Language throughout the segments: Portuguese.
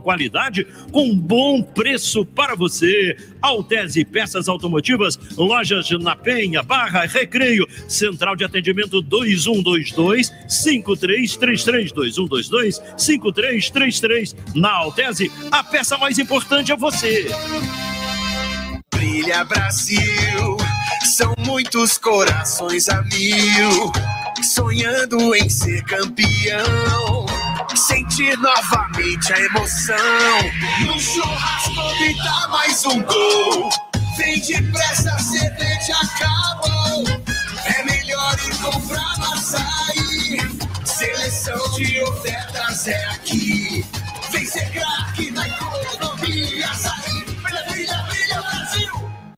qualidade com bom preço para você. Altese Peças Automotivas, lojas na Penha, Barra, Recreio, Central de Atendimento 2122 5333 2122 5333. Na Altese, a peça mais importante é você. Brilha Brasil, são muitos corações a mil, sonhando em ser campeão sentir novamente a emoção. No churrasco gritar mais um gol. Vem depressa, cerveja acabou. É melhor ir comprar açaí. Seleção de ofertas é aqui. Vem ser craque na economia.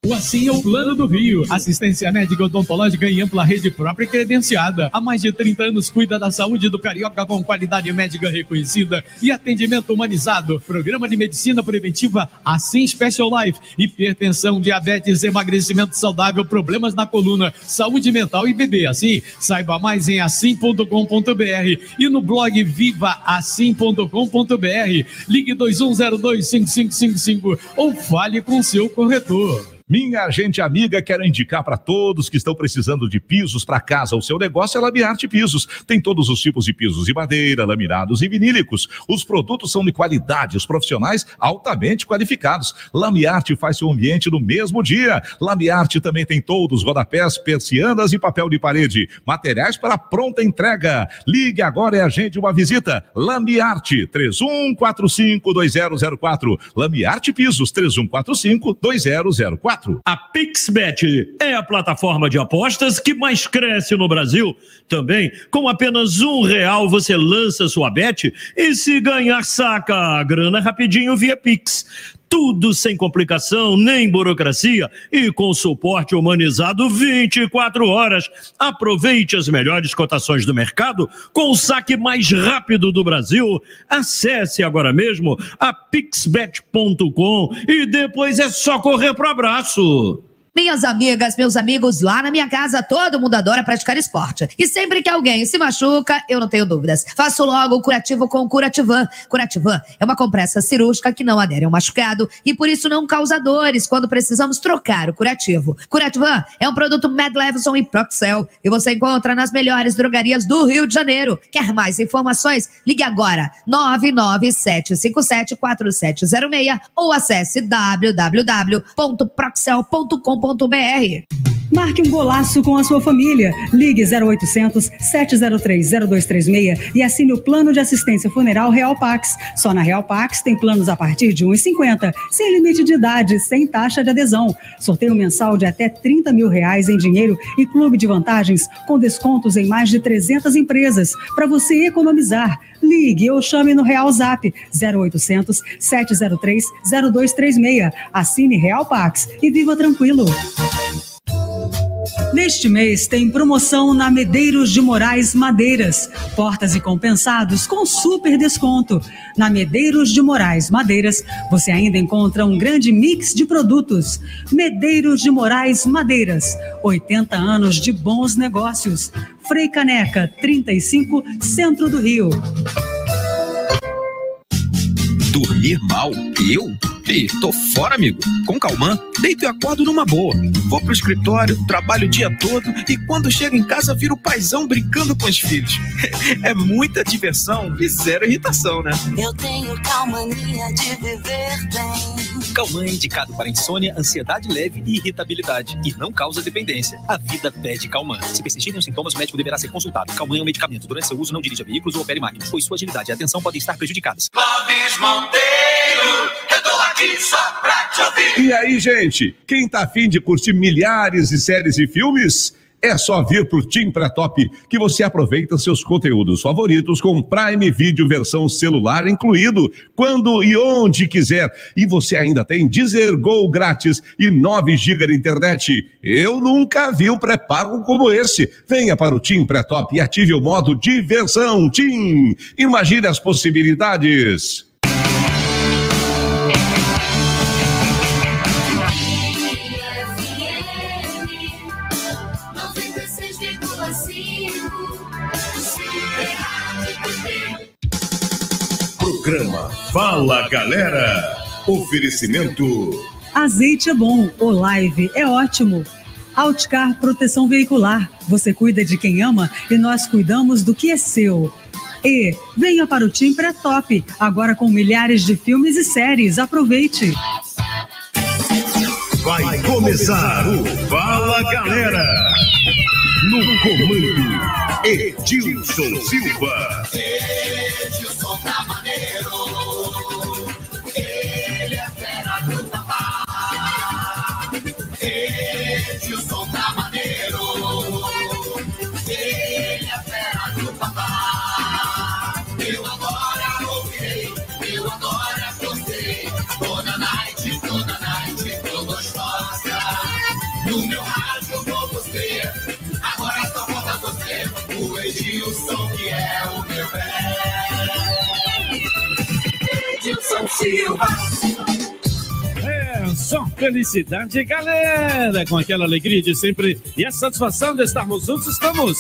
O Assim é o Plano do Rio. Assistência médica odontológica em ampla rede própria e credenciada. Há mais de 30 anos cuida da saúde do carioca com qualidade médica reconhecida e atendimento humanizado. Programa de medicina preventiva Assim Special Life. Hipertensão, diabetes, emagrecimento saudável, problemas na coluna, saúde mental e bebê. Assim, saiba mais em assim.com.br e no blog vivaassim.com.br. Ligue 21025555 ou fale com seu corretor. Minha gente amiga, quero indicar para todos que estão precisando de pisos para casa ou seu negócio é Lamiarte Pisos. Tem todos os tipos de pisos de madeira, laminados e vinílicos. Os produtos são de qualidade, os profissionais altamente qualificados. Lamiarte faz seu ambiente no mesmo dia. Lamiarte também tem todos rodapés, persianas e papel de parede. Materiais para pronta entrega. Ligue agora e agende uma visita. Lamiarte 31452004. Lamiarte Pisos 31452004. A PixBet é a plataforma de apostas que mais cresce no Brasil. Também, com apenas um real, você lança sua bet e se ganhar, saca a grana rapidinho via Pix. Tudo sem complicação nem burocracia e com suporte humanizado 24 horas. Aproveite as melhores cotações do mercado com o saque mais rápido do Brasil. Acesse agora mesmo a pixbet.com e depois é só correr pro abraço. Minhas amigas, meus amigos, lá na minha casa, todo mundo adora praticar esporte. E sempre que alguém se machuca, eu não tenho dúvidas. Faço logo o curativo com o Curativan. Curativan é uma compressa cirúrgica que não adere ao machucado e por isso não causa dores quando precisamos trocar o curativo. Curativan é um produto Mad Levinson e Proxel e você encontra nas melhores drogarias do Rio de Janeiro. Quer mais informações? Ligue agora 997574706 ou acesse www.proxel.com.br www.cultura.br. Marque um golaço com a sua família. Ligue 0800 703 0236 e assine o plano de assistência funeral Real Pax. Só na Real Pax tem planos a partir de 1,50, sem limite de idade, sem taxa de adesão. Sorteio mensal de até 30 mil reais em dinheiro e clube de vantagens com descontos em mais de 300 empresas para você economizar. Ligue ou chame no Real Zap 0800 703 0236. Assine Real Pax e viva tranquilo. Neste mês tem promoção na Medeiros de Moraes Madeiras. Portas e compensados com super desconto. Na Medeiros de Moraes Madeiras, você ainda encontra um grande mix de produtos. Medeiros de Moraes Madeiras, 80 anos de bons negócios. Frei Caneca, 35, Centro do Rio. Dormir mal? Eu? Ih, tô fora, amigo. Com Calman, deito e acordo numa boa. Vou pro escritório, trabalho o dia todo e quando chego em casa viro paizão brincando com os filhos. É muita diversão e zero irritação, né? Eu tenho calmania de viver bem. Calman é indicado para insônia, ansiedade leve e irritabilidade e não causa dependência. A vida pede Calman. Se persistirem os sintomas, o médico deverá ser consultado. Calman é um medicamento. Durante seu uso, não dirija veículos ou opere máquinas, pois sua agilidade e atenção podem estar prejudicadas. Clóvis Monteiro, pra. E aí, gente, quem tá afim de curtir milhares de séries e filmes? É só vir pro Tim Pré-Top que você aproveita seus conteúdos favoritos com Prime Video versão celular incluído, quando e onde quiser. E você ainda tem Deezer grátis e 9 GB de internet. Eu nunca vi um pré-pago como esse. Venha para o Tim Pré-Top e ative o modo diversão. Tim, imagine as possibilidades. Programa Fala Galera. Oferecimento. Azeite é bom, o live é ótimo. Outcar Proteção Veicular. Você cuida de quem ama e nós cuidamos do que é seu. E venha para o Tim Pré-Top, agora com milhares de filmes e séries. Aproveite! Vai começar o Fala Galera. No comando, Edilson Silva. Edilson tá É, só felicidade, galera! Com aquela alegria de sempre e a satisfação de estarmos juntos, estamos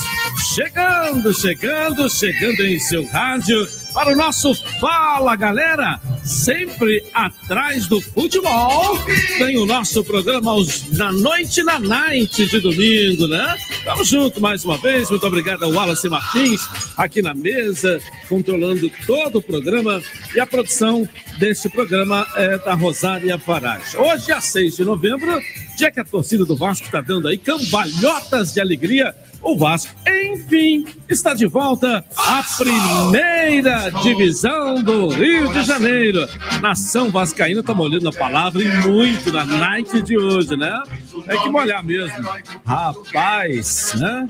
chegando, chegando, chegando em seu rádio para o nosso Fala, galera! Sempre atrás do futebol. Tem o nosso programa na noite na night de domingo, né? Estamos juntos mais uma vez. Muito obrigado ao Wallace Martins aqui na mesa, controlando todo o programa e a produção deste programa é da Rosária Parage. Hoje, é 6 de novembro, dia que a torcida do Vasco está dando aí cambalhotas de alegria. O Vasco, enfim, está de volta à primeira divisão do Rio de Janeiro. Nação Vascaína está molhando a palavra e muito na night de hoje, né? É que molhar mesmo. Rapaz, né?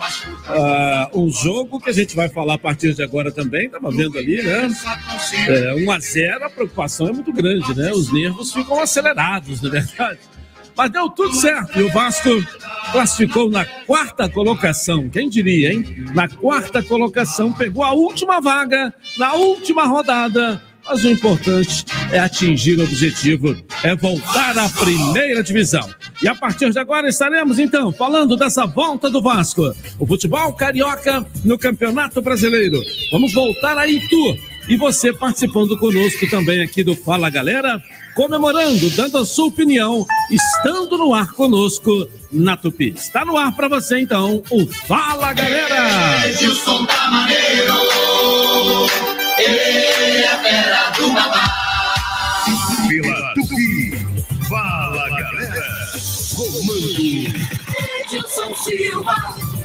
Ah, um jogo que a gente vai falar a partir de agora também, estava vendo ali, né? É, 1 a 0 a preocupação é muito grande, né? Os nervos ficam acelerados, na verdade. Mas deu tudo certo e o Vasco classificou na quarta colocação. Quem diria, hein? Na quarta colocação, pegou a última vaga na última rodada. Mas o importante é atingir o objetivo, é voltar à primeira divisão. E a partir de agora estaremos, então, falando dessa volta do Vasco. O futebol carioca no Campeonato Brasileiro. Vamos voltar a Itu. E você participando conosco também aqui do Fala Galera, comemorando, dando a sua opinião, estando no ar conosco na Tupi. Está no ar para você então o Fala Galera! Edilson tá maneiro. Ele é fera do babá. Pela Tupi. Fala Galera. Comando. Edilson Silva.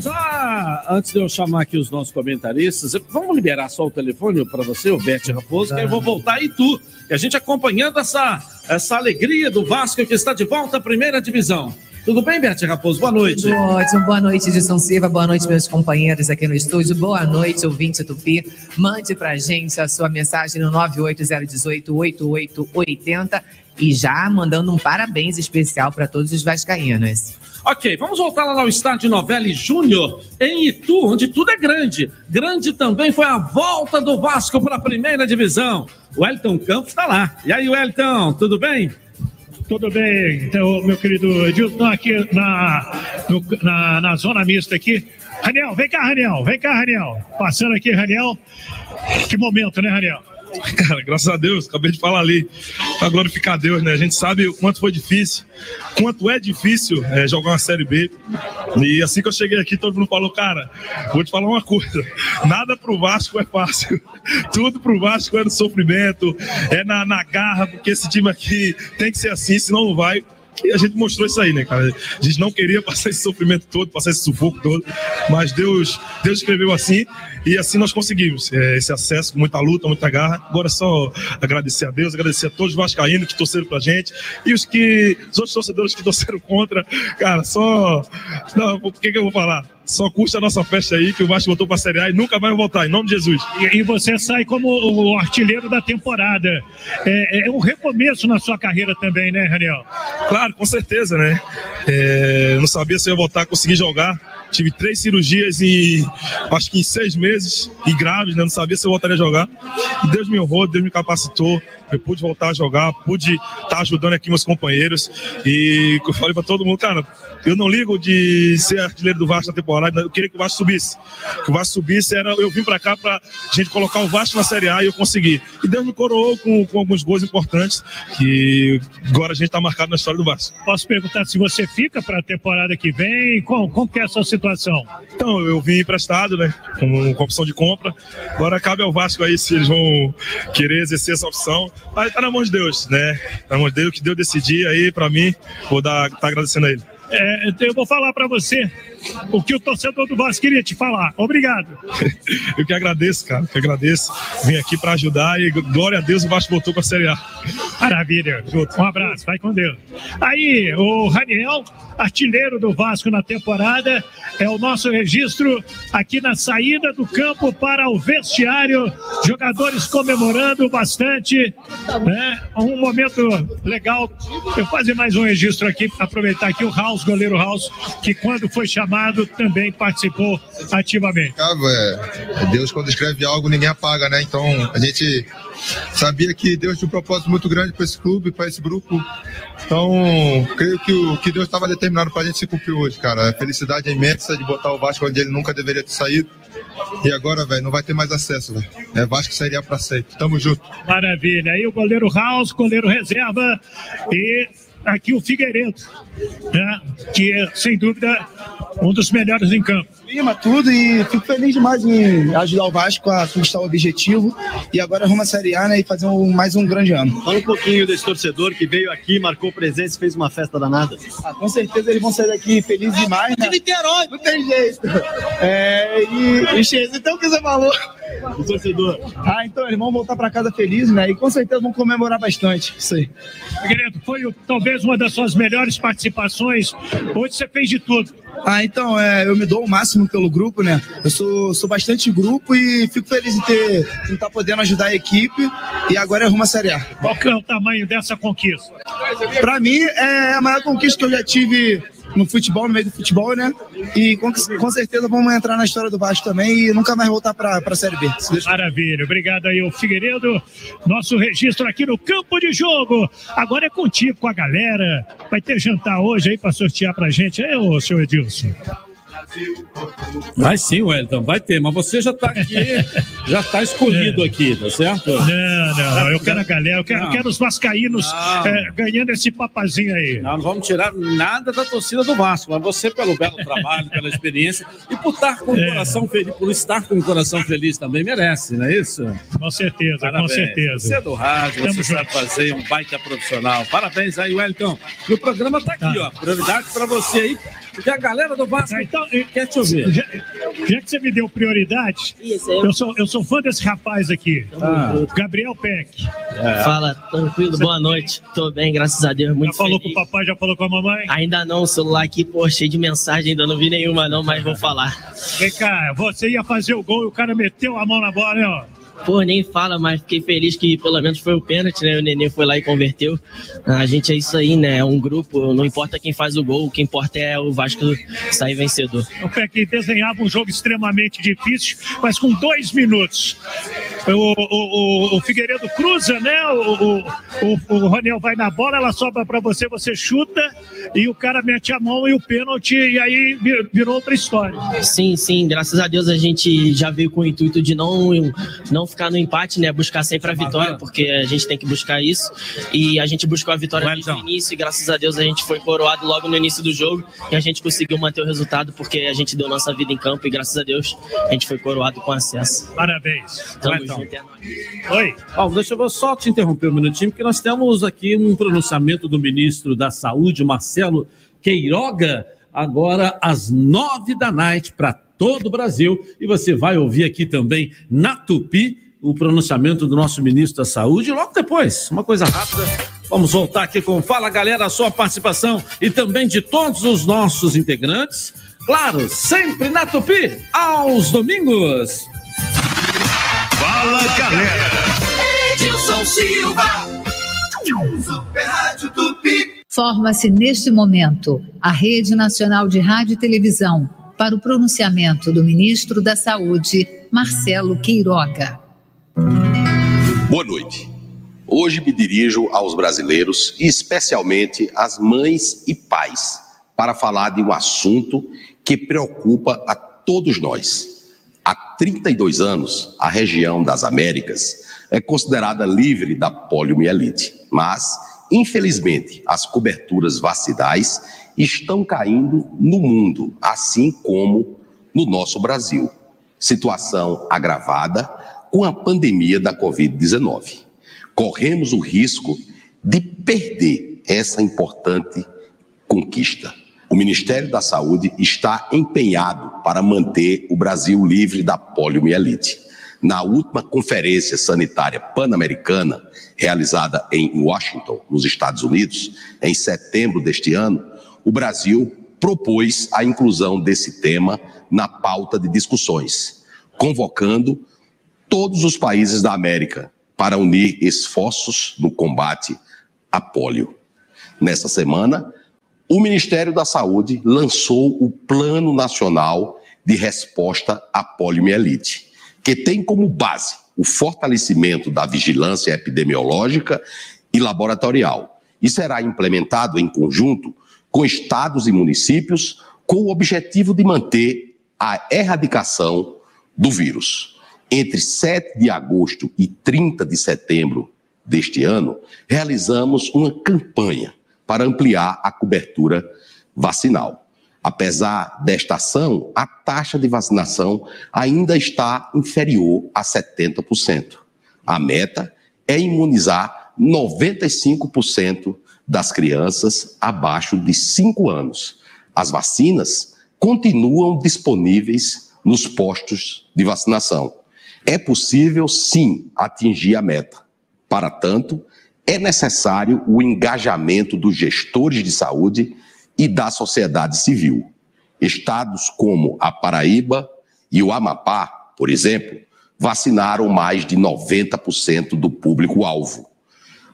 Já antes de eu chamar aqui os nossos comentaristas, vamos liberar só o telefone para você, o Bete Raposo, que eu vou voltar e tu. E a gente acompanhando essa, essa alegria do Vasco que está de volta à primeira divisão. Tudo bem, Bete Raposo? Boa noite. Ótimo. Boa noite, Edson Silva. Boa noite, meus companheiros aqui no estúdio. Boa noite, ouvinte Tupi. Mande pra gente a sua mensagem no 980188880 e já mandando um parabéns especial para todos os vascaínos. Ok, vamos voltar lá no estádio Novelli Júnior, em Itu, onde tudo é grande. Grande também foi a volta do Vasco para a primeira divisão. O Wellington Campos está lá. E aí, Wellington, tudo bem? Tudo bem, então, meu querido Edilson, aqui na, no- na, na zona mista aqui. Raniel, vem cá, Raniel, vem cá, Raniel. Passando aqui, Raniel. Que momento, né, Raniel? Cara, graças a Deus, acabei de falar ali, para glorificar a Deus, né? A gente sabe o quanto foi difícil, quanto é difícil é, jogar uma Série B. E assim que eu cheguei aqui, todo mundo falou, cara, vou te falar uma coisa, nada pro Vasco é fácil, tudo pro Vasco é no sofrimento, é na, na garra, porque esse time aqui tem que ser assim, senão não vai. E a gente mostrou isso aí, né, cara? A gente não queria passar esse sofrimento todo, passar esse sufoco todo, mas Deus, Deus escreveu assim e assim nós conseguimos é, esse acesso com muita luta, muita garra. Agora é só agradecer a Deus, agradecer a todos os vascaínos que torceram pra gente e os que os outros torcedores que torceram contra. Cara, só não, o que que eu vou falar? Só custa a nossa festa aí que o Vasco voltou pra Série A e nunca vai voltar, em nome de Jesus. E, e você sai como o artilheiro da temporada. É, é um recomeço na sua carreira também, né, Raniel? Claro, com certeza, né? É, não sabia se eu ia voltar a conseguir jogar. tive três cirurgias e acho que em seis meses, e graves, né? Não sabia se eu voltaria a jogar. E Deus me honrou, Deus me capacitou. Eu pude voltar a jogar, pude estar ajudando aqui meus companheiros. E eu falei para todo mundo, cara, eu não ligo de ser artilheiro do Vasco na temporada, eu queria que o Vasco subisse. Que o Vasco subisse, era, eu vim para cá para gente colocar o Vasco na Série A e eu consegui. E Deus me coroou com, com alguns gols importantes, que agora a gente está marcado na história do Vasco. Posso perguntar se você fica para a temporada que vem? Como, como que é a sua situação? Então, eu vim emprestado, né? Com, com opção de compra. Agora cabe ao Vasco aí se eles vão querer exercer essa opção. Mas tá na mão de Deus, né? Tá na mão de Deus, que Deus decidir aí para mim, vou dar, tá agradecendo a ele. É, eu vou falar para você o que o torcedor do Vasco queria te falar. Obrigado. Eu que agradeço, cara, que agradeço. Vim aqui para ajudar e glória a Deus o Vasco voltou para a Série A. Maravilha. Um abraço, vai com Deus. Aí, o Raniel, artilheiro do Vasco na temporada, é o nosso registro aqui na saída do campo para o vestiário. Jogadores comemorando bastante, né? Um momento legal. Eu fazer mais um registro aqui, aproveitar aqui o House, goleiro House, que quando foi chamado também participou ativamente. É, Deus quando escreve algo ninguém apaga, né? Então a gente sabia que Deus tinha um propósito muito grande para esse clube, para esse grupo. Então, creio que o que Deus estava determinado para a gente se cumprir hoje, cara. A felicidade é imensa de botar o Vasco onde ele nunca deveria ter saído. E agora, velho, não vai ter mais acesso, velho. É Vasco seria para sempre. Tamo junto. Maravilha. Aí o goleiro House, goleiro reserva e aqui o Figueiredo, né? que é, sem dúvida, um dos melhores em campo. Lima, tudo, e fico feliz demais em ajudar o Vasco a conquistar o objetivo e agora arruma a Série A né, e fazer um, mais um grande ano. Fala um pouquinho desse torcedor que veio aqui, marcou presença e fez uma festa danada. Ah, com certeza eles vão sair daqui felizes demais, né? Niterói! Não tem jeito. É, e, e então o que você falou? O torcedor. Ah, então eles vão voltar para casa felizes, né? E com certeza vão comemorar bastante. Isso aí. Foi talvez uma das suas melhores participações. Hoje você fez de tudo. Ah, então, é, eu me dou o máximo pelo grupo, né? Eu sou, sou bastante grupo e fico feliz em ter em estar tá podendo ajudar a equipe e agora é rumo à Série A. Qual que é o tamanho dessa conquista? Para mim, é a maior conquista que eu já tive no futebol, no meio do futebol, né? E com, com certeza vamos entrar na história do Vasco também e nunca mais voltar para a Série B. Maravilha, obrigado aí, o Figueiredo. Nosso registro aqui no campo de jogo. Agora é contigo, com a galera. Vai ter jantar hoje aí para sortear para gente. É, ô, senhor Edilson. Vai sim, Wellington, vai ter, mas você já está aqui, já está escolhido é. aqui, tá certo? Não, não, eu quero a galera, eu quero, eu quero os vascaínos é, ganhando esse papazinho aí. Não, não vamos tirar nada da torcida do Vasco, mas você pelo belo trabalho, pela experiência e por estar com o é. coração feliz, por estar com o coração feliz também merece, não é isso? Com certeza, Parabéns. com certeza. Você é do rádio, você sabe fazer um baita profissional. Parabéns aí, Wellington. E o programa está aqui, tá. ó, prioridade para você aí porque a galera do Vasco ah, então, quer te ouvir. Já, já, que você me deu prioridade, eu sou, eu sou fã desse rapaz aqui, ah. Gabriel Peck. É. Fala, tranquilo, boa noite. Tô bem, graças a Deus. Muito já falou feliz. com o papai, já falou com a mamãe? Ainda não, o celular aqui, pô, cheio de mensagem, ainda não vi nenhuma não, mas vou falar. Vem cá, você ia fazer o gol e o cara meteu a mão na bola, né, ó? Pô, nem fala, mas fiquei feliz que pelo menos foi o pênalti, né? O Nenê foi lá e converteu. A gente é isso aí, né? É um grupo, não importa quem faz o gol, o que importa é o Vasco sair vencedor. O Peck desenhava um jogo extremamente difícil, mas com dois minutos. O, o, o, o Figueiredo cruza, né? O, o, o, Raniel vai na bola, ela sobra para você, você chuta e o cara mete a mão e o pênalti, e aí virou outra história. Sim, sim, graças a Deus a gente já veio com o intuito de não, não ficar no empate, né? Buscar sempre a vitória, porque a gente tem que buscar isso. E a gente buscou a vitória desde o início e graças a Deus a gente foi coroado logo no início do jogo e a gente conseguiu manter o resultado porque a gente deu nossa vida em campo e graças a Deus a gente foi coroado com acesso. Parabéns. Tamo então. junto. Oi. Bom, deixa eu só te interromper um minutinho, porque nós temos aqui um pronunciamento do ministro da Saúde, Marcelo Queiroga, agora às nove da noite para todo o Brasil. E você vai ouvir aqui também na Tupi o pronunciamento do nosso ministro da Saúde. Logo depois, uma coisa rápida, vamos voltar aqui com Fala Galera, a sua participação e também de todos os nossos integrantes. Claro, sempre na Tupi, aos domingos. Fala Galera. Edilson Silva. Super Rádio Tupi. Forma-se neste momento a Rede Nacional de Rádio e Televisão para o pronunciamento do ministro da Saúde, Marcelo Queiroga. Boa noite. Hoje me dirijo aos brasileiros e especialmente às mães e pais para falar de um assunto que preocupa a todos nós. Há 32 anos, a região das Américas é considerada livre da poliomielite, mas, infelizmente, as coberturas vacinais estão caindo no mundo, assim como no nosso Brasil. Situação agravada com a pandemia da Covid-19 corremos o risco de perder essa importante conquista. O Ministério da Saúde está empenhado para manter o Brasil livre da poliomielite. Na última Conferência Sanitária Pan-Americana, realizada em Washington, nos Estados Unidos, em setembro deste ano, o Brasil propôs a inclusão desse tema na pauta de discussões, convocando todos os países da América, para unir esforços no combate à polio. Nessa semana, o Ministério da Saúde lançou o Plano Nacional de Resposta à Poliomielite, que tem como base o fortalecimento da vigilância epidemiológica e laboratorial e será implementado em conjunto com estados e municípios com o objetivo de manter a erradicação do vírus entre 7 de agosto e 30 de setembro deste ano, realizamos uma campanha para ampliar a cobertura vacinal. Apesar desta ação, a taxa de vacinação ainda está inferior a 70%. A meta é imunizar 95% das crianças abaixo de 5 anos. As vacinas continuam disponíveis nos postos de vacinação. É possível, sim, atingir a meta. Para tanto, é necessário o engajamento dos gestores de saúde e da sociedade civil. Estados como a Paraíba e o Amapá, por exemplo, vacinaram mais de 90% do público-alvo.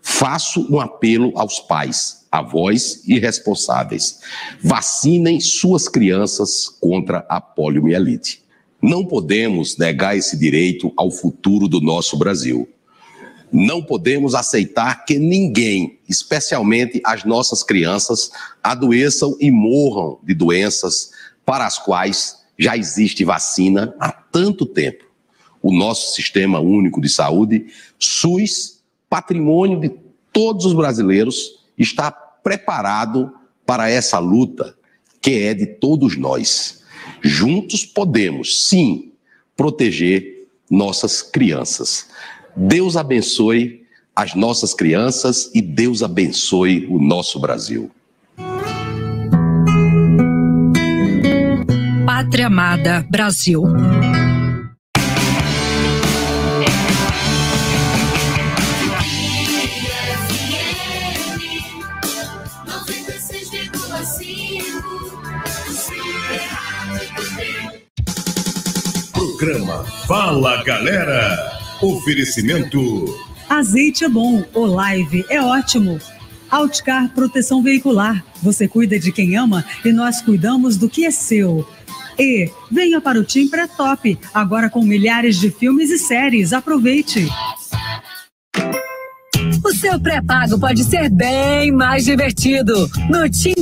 Faço um apelo aos pais, avós e responsáveis. Vacinem suas crianças contra a poliomielite. Não podemos negar esse direito ao futuro do nosso Brasil. Não podemos aceitar que ninguém, especialmente as nossas crianças, adoeçam e morram de doenças para as quais já existe vacina há tanto tempo. O nosso Sistema Único de Saúde, SUS, patrimônio de todos os brasileiros, está preparado para essa luta que é de todos nós. Juntos podemos, sim, proteger nossas crianças. Deus abençoe as nossas crianças e Deus abençoe o nosso Brasil. Pátria Amada Brasil. Programa Fala Galera. Oferecimento. Azeite é bom, o live é ótimo. Outcar Proteção Veicular. Você cuida de quem ama e nós cuidamos do que é seu. E venha para o Team Pré-Top, agora com milhares de filmes e séries. Aproveite! O seu pré-pago pode ser bem mais divertido. No Team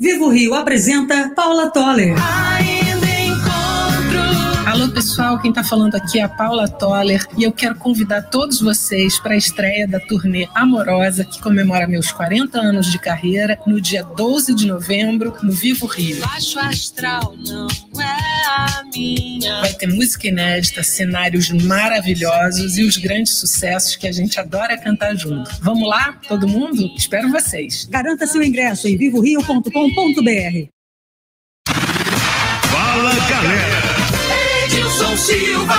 Vivo Rio apresenta Paula Toller. Alô pessoal, quem tá falando aqui é a Paula Toller e eu quero convidar todos vocês para a estreia da turnê Amorosa, que comemora meus 40 anos de carreira, no dia 12 de novembro, no Vivo Rio. Baixo astral não é a minha. Vai ter música inédita, cenários maravilhosos e os grandes sucessos que a gente adora cantar junto. Vamos lá, todo mundo? Espero vocês. Garanta seu ingresso em vivorio.com.br. Fala galera! Silva.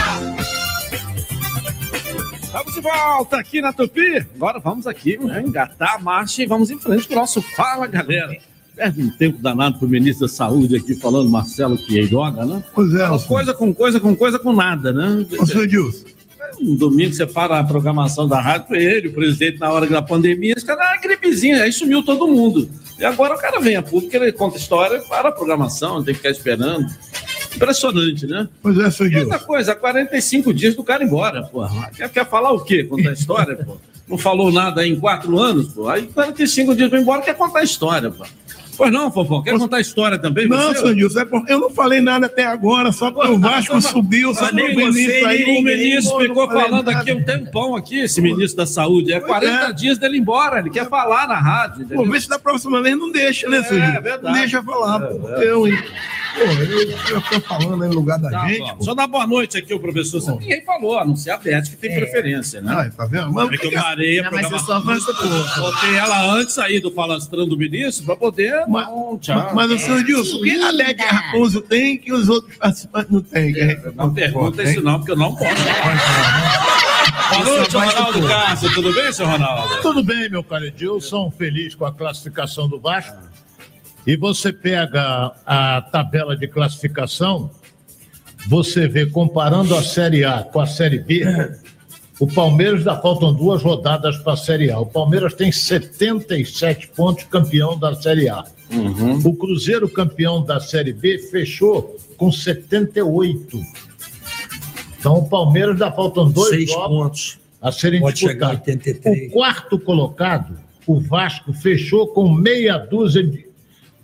Estamos de volta aqui na Tupi. Agora vamos aqui né, engatar a marcha e vamos em frente com o nosso Fala, galera. Perde um tempo danado pro ministro da Saúde aqui falando, Marcelo Queiroga, né? Pois é, Fala coisa com coisa com coisa com nada, né? Ô, senhor Edilson. Um domingo você para a programação da rádio, ele, o presidente, na hora da pandemia, esse cara, ah, gripezinha, aí sumiu todo mundo. E agora o cara vem a público, ele conta história, para a programação, tem que ficar esperando. Impressionante, né? Pois é, senhor outra coisa, há 45 dias do cara ir embora, pô. Quer, quer falar o quê? Contar história, pô? Não falou nada em quatro anos, pô. Aí 45 dias vai embora, quer contar história, pô. Pois não, Fofão, quer contar história também? Não, senhor é eu não falei nada até agora, só porque o Vasco subiu, só porque o ministro aí. o ministro ficou falando nada. aqui um tempão aqui, esse ministro da saúde. É 40 é. dias dele ir embora, ele quer falar na rádio. Pô, vê se da próxima vez não deixa, né, senhor É, Edilson? verdade. Não deixa falar, É, pô. é. Eu, hein? Pô, eu, eu tô falando aí no lugar da Tá gente. Só dar boa noite aqui, o professor. Santos. Ninguém falou, a não ser a Beth, que tem preferência, né? Ah, tá vendo? Mas É que eu parei a mas programação. Botei ela antes aí do falastrão do ministro para poder. Mas, Não, tchau. mas o senhor Edilson, o que a Lec Raposo tem que os outros participantes não têm? Gente Não pergunta isso não, porque eu não posso. Boa noite, Ronaldo Castro. Tudo bem, seu Ronaldo? Tudo bem, meu caro Edilson, feliz com a classificação do Vasco. E você pega a tabela de classificação, você vê, comparando a Série A com a Série B, o Palmeiras ainda faltam duas rodadas para a Série A. O Palmeiras tem 77 pontos, campeão da Série A. O Cruzeiro, campeão da Série B, fechou com 78. Então o Palmeiras ainda faltam dois Seis jogos pontos. a serem Pode disputados. 83. O quarto colocado, o Vasco, fechou com meia dúzia de,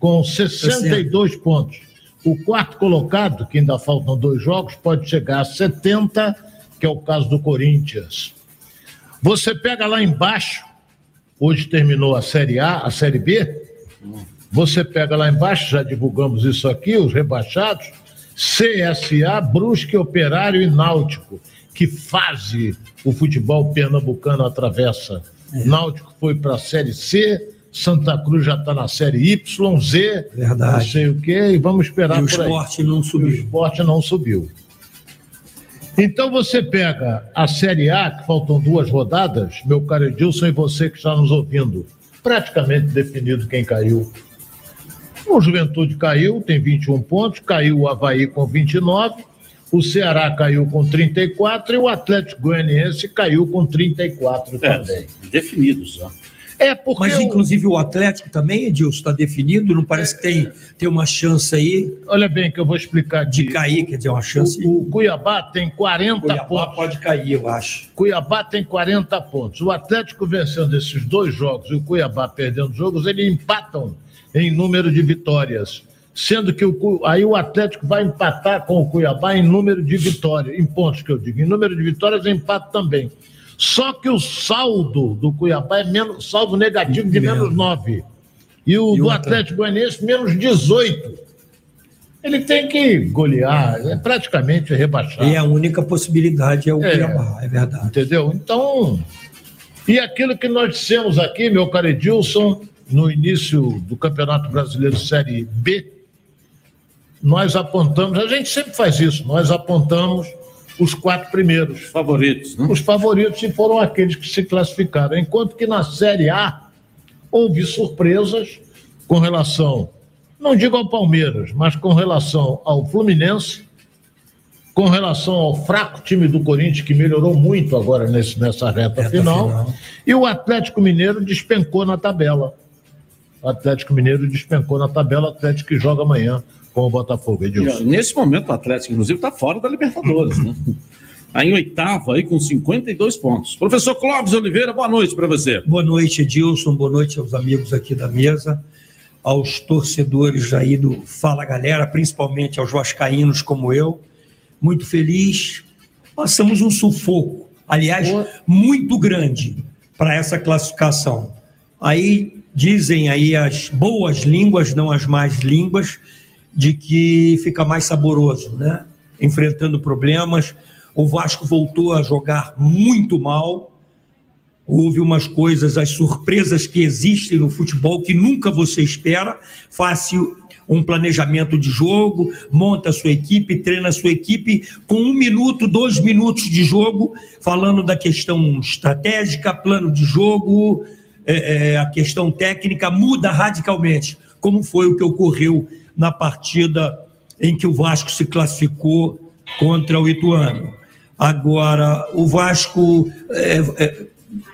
com 62 pontos. O quarto colocado, que ainda faltam dois jogos, pode chegar a 70, que é o caso do Corinthians. Você pega lá embaixo, hoje terminou a Série A, a Série B. Você pega lá embaixo, já divulgamos isso aqui, os rebaixados, CSA, Brusque, Operário e Náutico. Que fase o futebol pernambucano atravessa. Náutico foi para a Série C, Santa Cruz já está na Série Y, Z, Verdade. não sei o quê, e vamos esperar E o por aí. esporte não subiu. E o esporte não subiu. Então você pega a Série A, que faltam duas rodadas, meu caro Edilson e você que está nos ouvindo, praticamente definido quem caiu. O Juventude caiu, tem 21 pontos, caiu o Havaí com 29, o Ceará caiu com 34 e o Atlético Goianiense caiu com 34 também. Definidos já. É porque Mas, inclusive, o Atlético também, Edilson, está definido, não parece que tem, tem uma chance aí. Olha bem, que eu vou explicar De cair, quer dizer, uma chance. O, o Cuiabá tem 40 Cuiabá pontos. pode cair, eu acho. Cuiabá tem 40 pontos. O Atlético vencendo esses dois jogos e o Cuiabá perdendo jogos, eles empatam em número de vitórias. Sendo que o, aí o Atlético vai empatar com o Cuiabá em número de vitórias, em pontos que eu digo. Em número de vitórias, empata também. Só que o saldo do Cuiabá é menos, saldo negativo de menos 9. E o E do Atlético? Atlético Goianiense, menos 18. Ele tem que golear, é praticamente rebaixado. E a única possibilidade é o É. Cuiabá, é verdade. Entendeu? Então, e aquilo que nós dissemos aqui, meu caro Edilson, no início do Campeonato Brasileiro Série B, nós apontamos, a gente sempre faz isso, nós apontamos os quatro primeiros. Favoritos, né? Os favoritos e foram aqueles que se classificaram. Enquanto que na Série A houve surpresas com relação, não digo ao Palmeiras, mas com relação ao Fluminense, com relação ao fraco time do Corinthians, que melhorou muito agora nesse, nessa reta, final, final. e o Atlético Mineiro despencou na tabela. O Atlético Mineiro despencou na tabela, o Atlético que joga amanhã com o Botafogo. Edilson. Nesse momento, o Atlético, inclusive, está fora da Libertadores, né? Está em oitavo aí com 52 pontos. Professor Clóvis Oliveira, boa noite para você. Boa noite, Edilson. Boa noite aos amigos aqui da mesa, aos torcedores aí do Fala Galera, principalmente aos vascaínos como eu. Muito feliz. Passamos um sufoco, aliás, muito grande para essa classificação. Aí dizem aí as boas línguas, não as más línguas, de que fica mais saboroso, né? Enfrentando problemas. O Vasco voltou a jogar muito mal. Houve umas coisas, as surpresas que existem no futebol que nunca você espera. Fácil um planejamento de jogo, monta a sua equipe, treina a sua equipe com um minuto, dois minutos de jogo, falando da questão estratégica, plano de jogo, é, é, a questão técnica muda radicalmente, como foi o que ocorreu na partida em que o Vasco se classificou contra o Ituano. Agora, o Vasco é, é,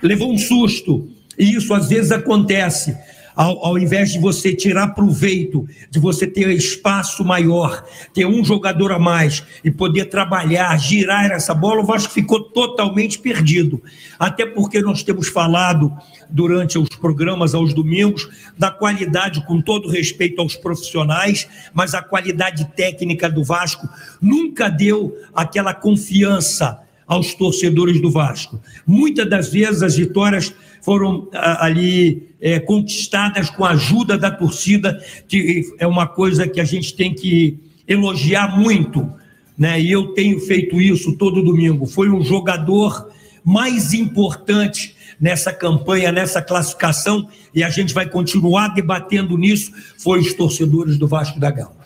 levou um susto, e isso às vezes acontece. Ao, ao invés de você tirar proveito, de você ter espaço maior, ter um jogador a mais e poder trabalhar, girar essa bola, o Vasco ficou totalmente perdido. Até porque nós temos falado durante os programas aos domingos da qualidade, com todo respeito aos profissionais, mas a qualidade técnica do Vasco nunca deu aquela confiança aos torcedores do Vasco. Muitas das vezes as vitórias foram ah, ali é, conquistadas com a ajuda da torcida, que é uma coisa que a gente tem que elogiar muito, né? E eu tenho feito isso todo domingo. Foi um jogador mais importante nessa campanha, nessa classificação, e a gente vai continuar debatendo nisso, foi os torcedores do Vasco da Gama.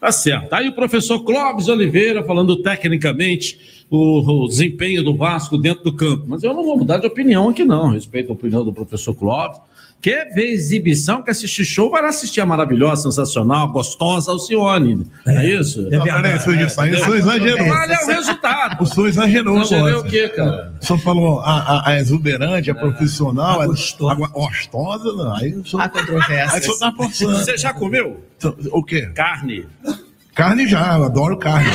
Tá certo. Aí o professor Clóvis Oliveira falando tecnicamente o, o desempenho do Vasco dentro do campo. Mas eu não vou mudar de opinião aqui, não. Respeito a opinião do professor Clóvis. Quer ver exibição, quer assistir show, vai lá assistir a maravilhosa, sensacional, gostosa Alcione. É, é isso? É verdade. Isso aí, o senhor exagerou. Olha é o resultado. O senhor exagerou agora. o quê, cara? O senhor falou a, a, a exuberante, a profissional, a gostosa. A gostosa, não. Aí o senhor... Há controvérsias. Aí o senhor tá forçando. Você já comeu? O quê? Carne. Carne já, eu adoro carne.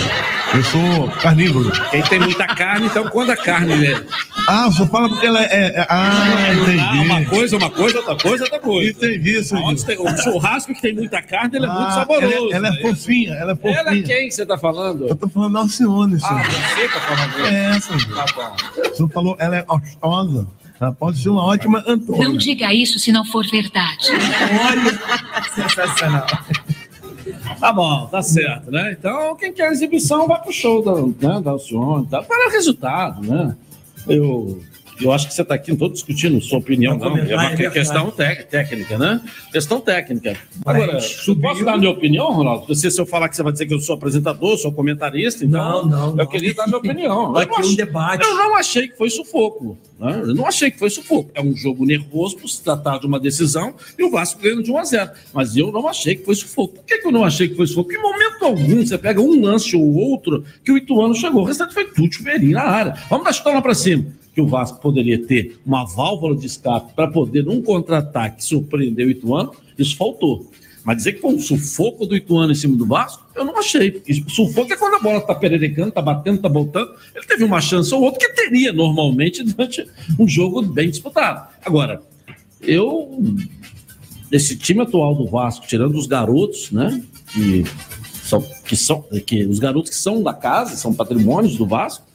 Eu sou carnívoro. Quem tem muita carne, então quando a carne, né? Ah, o senhor fala porque ela é. é- ah, entendi. Ah, uma coisa, uma coisa, outra coisa, outra coisa. Entendi isso. Tem- O churrasco que tem muita carne, ele é muito Ah, saboroso. Ela, é- ela é né? fofinha, ela é fofinha. Ela é quem que você tá falando? Eu tô falando da Alcione, senhor. Ah, você tá falando É essa, gente. Tá bom. O senhor falou, ela é gostosa. Ela pode ser uma ótima Não Antônia. diga isso se não for verdade. Sensacional. Tá bom, tá certo, né? Então, quem quer exibição vai pro show da, né, da Alcione, tá? para o resultado, né? Eu, eu acho que você está aqui, não estou discutindo sua opinião, não. É uma É questão técnica, né? Questão técnica. Agora, eu posso dar a minha opinião, Ronaldo? Você, se eu falar que você vai dizer que eu sou apresentador, sou comentarista, então Não, não, eu não. queria dar a minha opinião. Vai não ter um debate. Eu não achei que foi sufoco. Né? Eu não achei que foi sufoco. É um jogo nervoso por se tratar de uma decisão e o Vasco ganhando de 1 a 0 Mas eu não achei que foi sufoco. Por que, que eu não achei que foi sufoco? Em momento algum você pega um lance ou outro que o Ituano chegou. O restante foi tudo chuveirinho na área. Vamos dar chutão lá para cima. Que o Vasco poderia ter uma válvula de escape para poder, num contra-ataque, surpreender o Ituano, isso faltou. Mas dizer que foi um sufoco do Ituano em cima do Vasco, eu não achei. Porque Sufoco é quando a bola tá pererecando, tá batendo, tá voltando. Ele teve uma chance ou outra que teria normalmente durante um jogo bem disputado. Agora, eu. Esse time atual do Vasco, tirando os garotos, né? Que são, que são que os garotos que são da casa, são patrimônios do Vasco,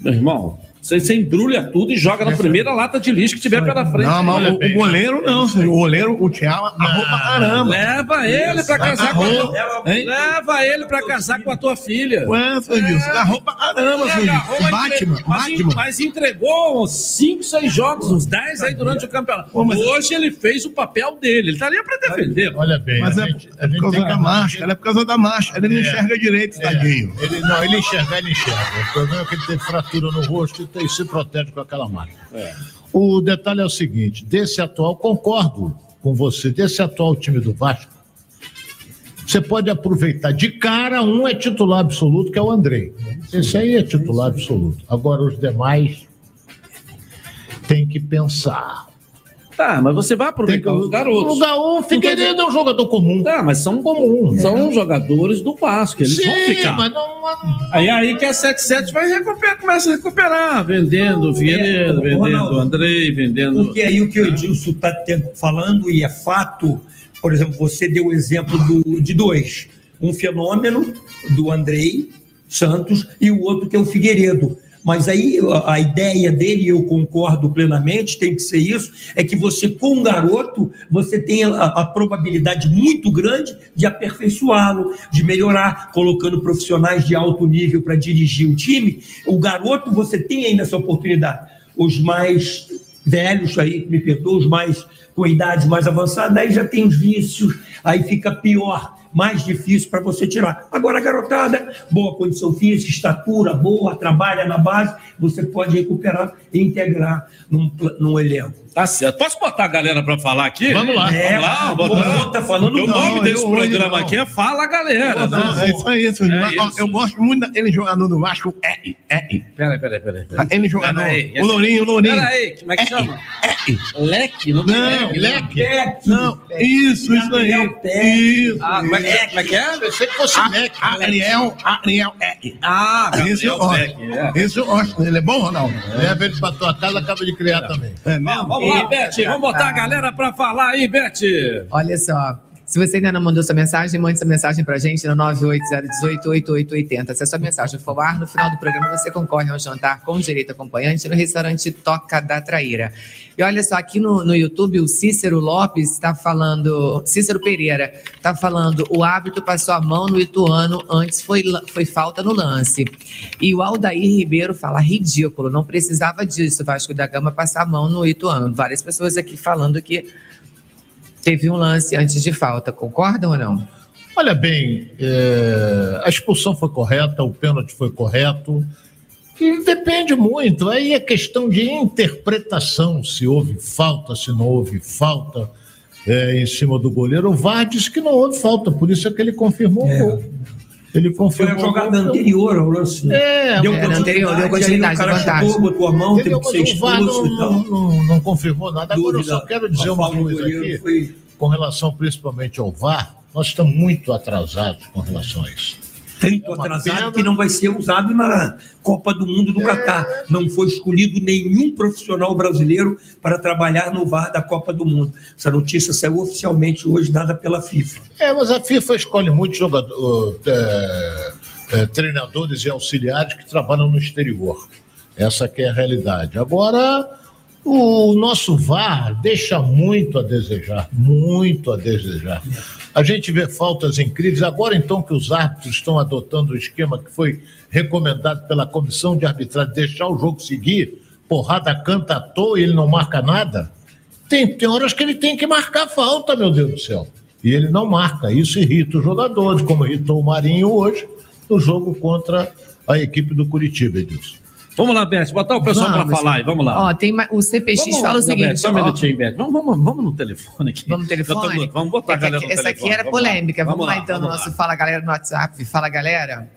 meu irmão. Você, você embrulha tudo e joga na primeira lata de lixo que tiver pela frente. Não, mas o, o goleiro não, senhor. O goleiro, o Thiago, arrou pra caramba. Leva ele pra casar com a tua... Leva ele pra casar com a tua filha. Ué, seu Gilson, agarrou pra caramba, mas Batman, entre- mas, Batman. mas entregou uns 5, 6 jogos, uns 10 aí durante o campeonato. Hoje ele fez o papel dele. Ele tá ali pra defender. Olha bem, Mas a é, gente- é por causa da máscara, é por causa da máscara. Ele não É. enxerga direito, tadinho. Ele, não, ele enxerga, ele enxerga. O problema é que ele tem fratura no rosto e se protege com aquela máscara. O detalhe é o seguinte: desse atual, concordo com você, desse atual time do Vasco, você pode aproveitar. De cara, um é titular absoluto, que é o Andrei. Esse aí é titular absoluto. Agora, os demais tem que pensar. Tá, mas você vai aproveitar os garotos. O Gaú, Figueiredo é um jogador comum. Tá, mas são comuns. São jogadores do Vasco, eles Sim, vão ficar. mas não, Aí aí que a 77 vai recuperar, começa a recuperar, vendendo o Figueiredo, vendendo Ronaldo, o Andrei, vendendo. Porque aí o que o Edilson está falando, e é fato, por exemplo, você deu o exemplo do- de dois. Um fenômeno do Andrei Santos e o outro que é o Figueiredo. Mas aí a, ideia dele, eu concordo plenamente, tem que ser isso, é que você, com um garoto, você tem a, a probabilidade muito grande de aperfeiçoá-lo, de melhorar, colocando profissionais de alto nível para dirigir o time. O garoto, você tem ainda essa oportunidade. Os mais velhos aí, me perdoa, os mais com idade mais avançada, aí já tem os vícios, aí fica pior, mais difícil para você tirar. Agora, a garotada, boa condição física, estatura boa, trabalha na base, você pode recuperar e integrar num, num elenco. Tá certo. Posso botar a galera para falar aqui? Vamos lá. Vamos lá, É, botar. o tá falando o não, nome desse programa não. aqui é Fala Galera. Não, né? é isso aí, isso. É isso. Eu gosto muito daquele jogador do Vasco, é, é. Peraí, peraí, peraí. Aquele jogador. Peraí, O Lourinho, o Lourinho. Peraí, como é que chama? Leque? Não, Não, leque, leque. Não, isso, isso aí. Isso. Ah, como é é? Como é que é? Pensei que fosse Leque. Ariel, Ariel, é. Ah, Isso eu gosto. É. Isso eu gosto. Ele é bom, Ronaldo? Leva ele para tua casa, acaba de criar também. É vamos lá, Beth, vamos botar a galera para falar aí, Beth. Olha só. Se você ainda não mandou sua mensagem, mande sua mensagem pra gente no 980188880. Se a sua mensagem for ao ar, no final do programa você concorre a um jantar com direito acompanhante no restaurante Toca da Traíra. E olha só, aqui no, no YouTube, o Cícero Lopes está falando, Cícero Pereira está falando, o árbitro passou a mão no Ituano, antes foi, foi falta no lance. E o Aldair Ribeiro fala, ridículo, não precisava disso, Vasco da Gama passar a mão no Ituano. Várias pessoas aqui falando que teve um lance antes de falta, concordam ou não? Olha bem, é, a expulsão foi correta, o pênalti foi correto. E depende muito. Aí é questão de interpretação, se houve falta, se não houve falta é, em cima do goleiro. O VAR disse que não houve falta, por isso é que ele confirmou o gol. Ele Foi confirmou a o jogada anterior ao lance. né? É, deu é, continuidade, anterior, deu continuidade, o cara vantagem. chutou, botou a mão, teve Entendeu? que ser Mas o VAR expulso não, não, não- não confirmou nada. Agora eu Dúvida. só quero dizer A uma coisa aqui, foi- com relação principalmente ao VAR, nós estamos muito atrasados com relação a isso. Tanto uma atrasado pena. que não vai ser usado na Copa do Mundo do Catar. Não foi escolhido nenhum profissional brasileiro para trabalhar no VAR da Copa do Mundo. Essa notícia saiu oficialmente hoje, dada pela FIFA. É, mas a FIFA escolhe muitos jogador- é, é, treinadores e auxiliares que trabalham no exterior. Essa que é a realidade. Agora, o nosso VAR deixa muito a desejar, muito a desejar. A gente vê faltas incríveis. Agora, então, que os árbitros estão adotando o esquema que foi recomendado pela comissão de arbitragem, deixar o jogo seguir, porrada canta à toa e ele não marca nada. Tem, tem horas que ele tem que marcar falta, meu Deus do céu. E ele não marca. Isso irrita os jogadores, como irritou o Marinho hoje no jogo contra a equipe do Curitiba, Edilson. Vamos lá, Beth, botar o pessoal para falar aí, vamos lá. Ó, tem o CPX Vamos lá, fala o Beth, seguinte. Só um minutinho, Beth. Vamos, vamos, vamos no telefone aqui. Vamos no telefone? Tamo- Vamos botar a Essa galera no Essa telefone. aqui era Vamos lá. polêmica. Vamos, lá, lá, então, no nosso lá. Fala Galera no WhatsApp. Fala, galera.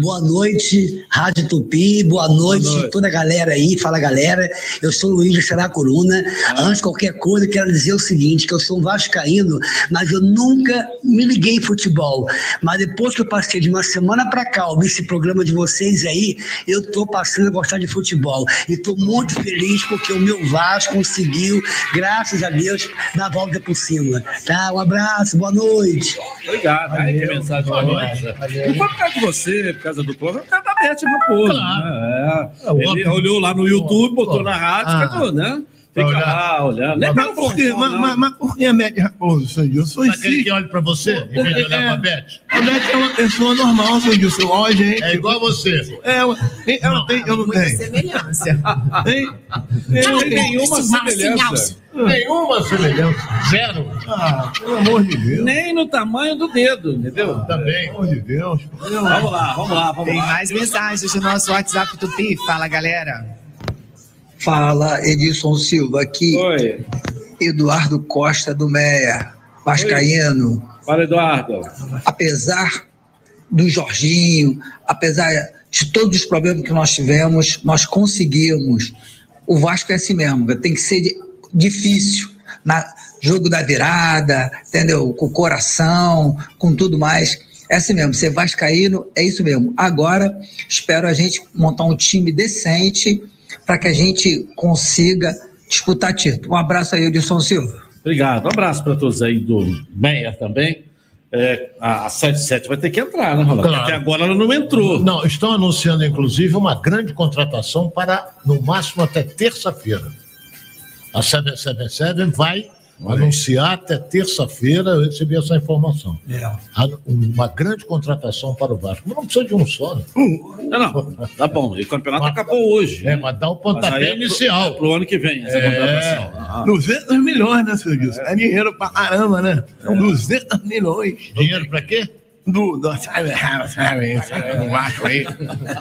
Boa noite, Rádio Tupi, boa noite, Boa noite. toda a galera aí, fala galera. Eu sou o Luiz de Saracuruna. Antes de qualquer coisa, eu quero dizer o seguinte: que eu sou um vascaíno, mas eu nunca me liguei em futebol. Mas depois que eu passei de uma semana pra cá, ouvi esse programa de vocês aí, eu tô passando a gostar de futebol. E tô muito feliz porque o meu Vasco conseguiu, graças a Deus, dar a volta por cima. Tá? Um abraço, boa noite. Obrigado. Aí que mensagem maravilhosa. Não foi por causa de você, por causa do plano, por causa da Beth Raposo. Né? É. Ele olhou lá no YouTube, botou na rádio, Ah. ficou, né? Fica Olhar. lá olhando. Mas pelo por quê? Fonfon, Mas, não. mas, mas por que a média raposo, Edilson? Eu Aquele que olha para você, em vez de olhar para a Beth. A Beth é uma pessoa normal, seu Edilson. Igual a gente. É igual a você. É, ela tem, ela tem, eu não Muita tenho. semelhança. Tem, Não tem, tem nenhuma semelhança. Nenhuma semelhança. Zero. Ah, pelo amor de Deus. Nem no tamanho do dedo, entendeu? Também. Pelo amor de Deus. Vamos lá, vamos lá, vamos Tem lá. mais mensagens no nosso WhatsApp Tupi. Fala, galera. Fala, Edilson Silva, aqui. Oi. Eduardo Costa do Meia, Vascaíno. Fala, Eduardo. Apesar do Jorginho, apesar de todos os problemas que nós tivemos, nós conseguimos. O Vasco é assim mesmo, tem que ser di- difícil. Na jogo da virada, entendeu? Com o coração, com tudo mais. É assim mesmo, ser vascaíno é isso mesmo. Agora, espero a gente montar um time decente para que a gente consiga disputar título. Um abraço aí, Edson Silva. Obrigado. Um abraço para todos aí do Meia também. É, a, a 77 vai ter que entrar, né, Rolando? Claro. Até agora ela não entrou. Não, estão anunciando, inclusive, uma grande contratação para, no máximo, até terça-feira. A 777 vai anunciar até terça-feira, eu recebi essa informação. Há Uma grande contratação para o Vasco. Mas não precisa de um só, né? Não, não. Tá bom. E o campeonato acabou hoje. É, mas dá o Mas pontapé é pro- inicial. é pro ano que vem, essa É. contratação. Ah. 200 milhões, né, seu Gilson? É dinheiro pra caramba, né? São 200 milhões. Dinheiro pra quê? Do, do, aí.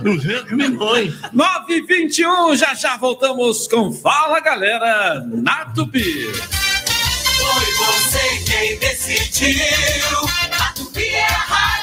200 milhões. 9 e 21, já já voltamos com Fala Galera na Tupi. Foi você quem decidiu. A Tupi é a rádio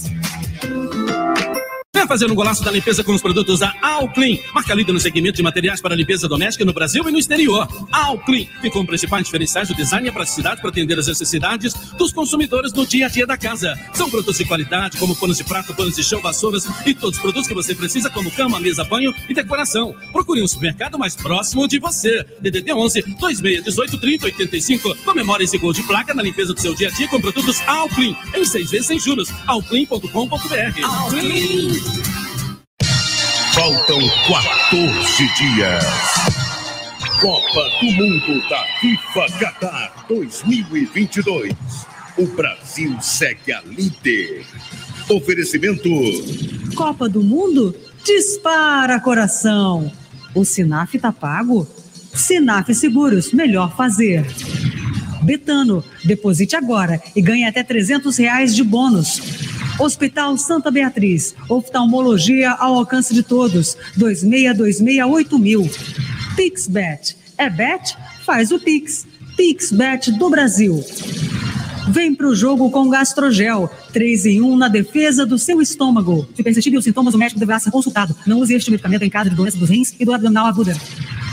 Fazer um golaço da limpeza com os produtos da Alclean, marca líder no segmento de materiais para limpeza doméstica no Brasil e no exterior. Alclean tem como principais diferenciais o design e a praticidade para atender as necessidades dos consumidores no dia a dia da casa. São produtos de qualidade, como panos de prato, panos de chão, vassouras e todos os produtos que você precisa, como cama, mesa, banho e decoração. Procure um supermercado mais próximo de você. DDD 11 2618 30 85. Comemore esse gol de placa na limpeza do seu dia a dia com produtos Alclean, em seis vezes sem juros. Alclean.com.br. Alclean. Faltam 14 dias. Copa do Mundo da FIFA Qatar 2022. O Brasil segue a líder. Oferecimento Copa do Mundo? Dispara coração. O Sinaf tá pago? Sinaf Seguros, melhor fazer. Betano, deposite agora e ganhe até 300 reais de bônus. Hospital Santa Beatriz, oftalmologia ao alcance de todos, 26268000. Pixbet, é bet? Faz o Pix. Pixbet do Brasil. Vem pro jogo com Gastrogel, 3 em 1 na defesa do seu estômago. Se persistirem os sintomas, o médico deverá ser consultado. Não use este medicamento em caso de doença dos rins e do abdominal aguda.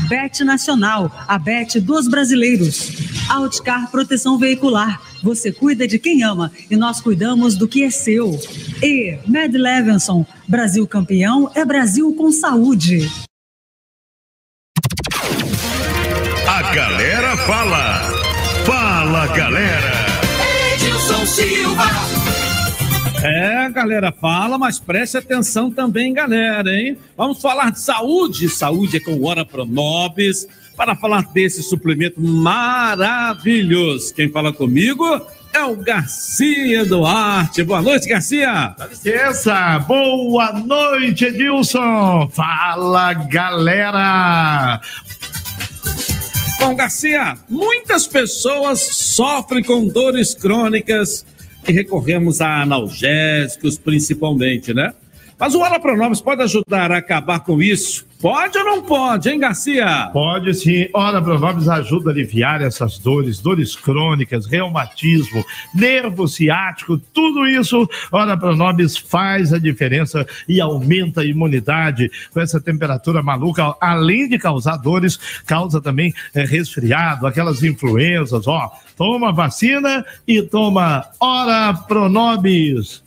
Bet Nacional, a Bet dos brasileiros. Outcar Proteção Veicular. Você cuida de quem ama e nós cuidamos do que é seu. E Med Levinson, Brasil campeão é Brasil com saúde. A Galera Fala. Fala, galera. Edilson Silva. É, galera fala, mas preste atenção também, galera, hein? Vamos falar de saúde. Saúde é com Hora Pronobis. Para falar desse suplemento maravilhoso. Quem fala comigo é o Garcia Duarte. Boa noite, Garcia. Dá licença. Boa noite, Edilson. Fala, galera. Bom, Garcia, muitas pessoas sofrem com dores crônicas e recorremos a analgésicos, principalmente, né? Mas o Hora pode ajudar a acabar com isso? Pode ou não pode, hein, Garcia? Pode sim. Ora, Pronobis ajuda a aliviar essas dores, dores crônicas, reumatismo, nervo ciático, tudo isso. Ora, Pronobis faz a diferença e aumenta a imunidade com essa temperatura maluca. Além de causar dores, causa também eh, resfriado, aquelas influenzas. Ó, toma vacina e toma Ora Pronobis.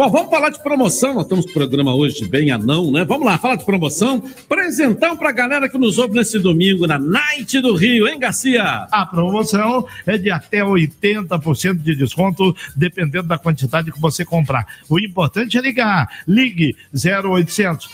Bom, vamos falar de promoção. Nós temos programa hoje bem anão, né? Vamos lá, falar de promoção. Presentão pra galera que nos ouve nesse domingo na Night do Rio, hein, Garcia? A promoção é de até 80% de desconto, dependendo da quantidade que você comprar. O importante é ligar. Ligue 0800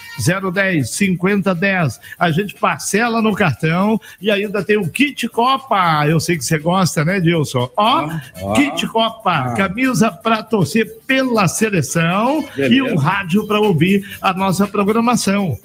010 5010. A gente parcela no cartão e ainda tem o kit Copa. Eu sei que você gosta, né, Dilson? Ó, Ah. kit Copa, camisa para torcer pela seleção televisão Beleza. e um rádio para ouvir a nossa programação.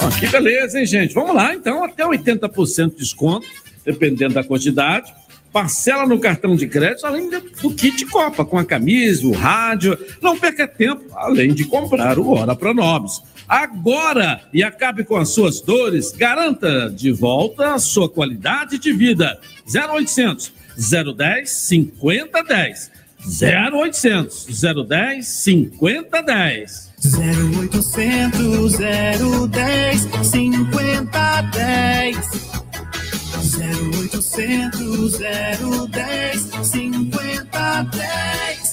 Ó, que beleza, hein, gente? Vamos lá, então, até 80% de desconto, dependendo da quantidade. Parcela no cartão de crédito, além do do kit Copa, com a camisa, o rádio. Não perca tempo, além de comprar o Hora Pronobis. Agora, e acabe com as suas dores, garanta de volta a sua qualidade de vida. 0800 010 5010. 0800 010 5010. 0800 010 5010 0800 010 5010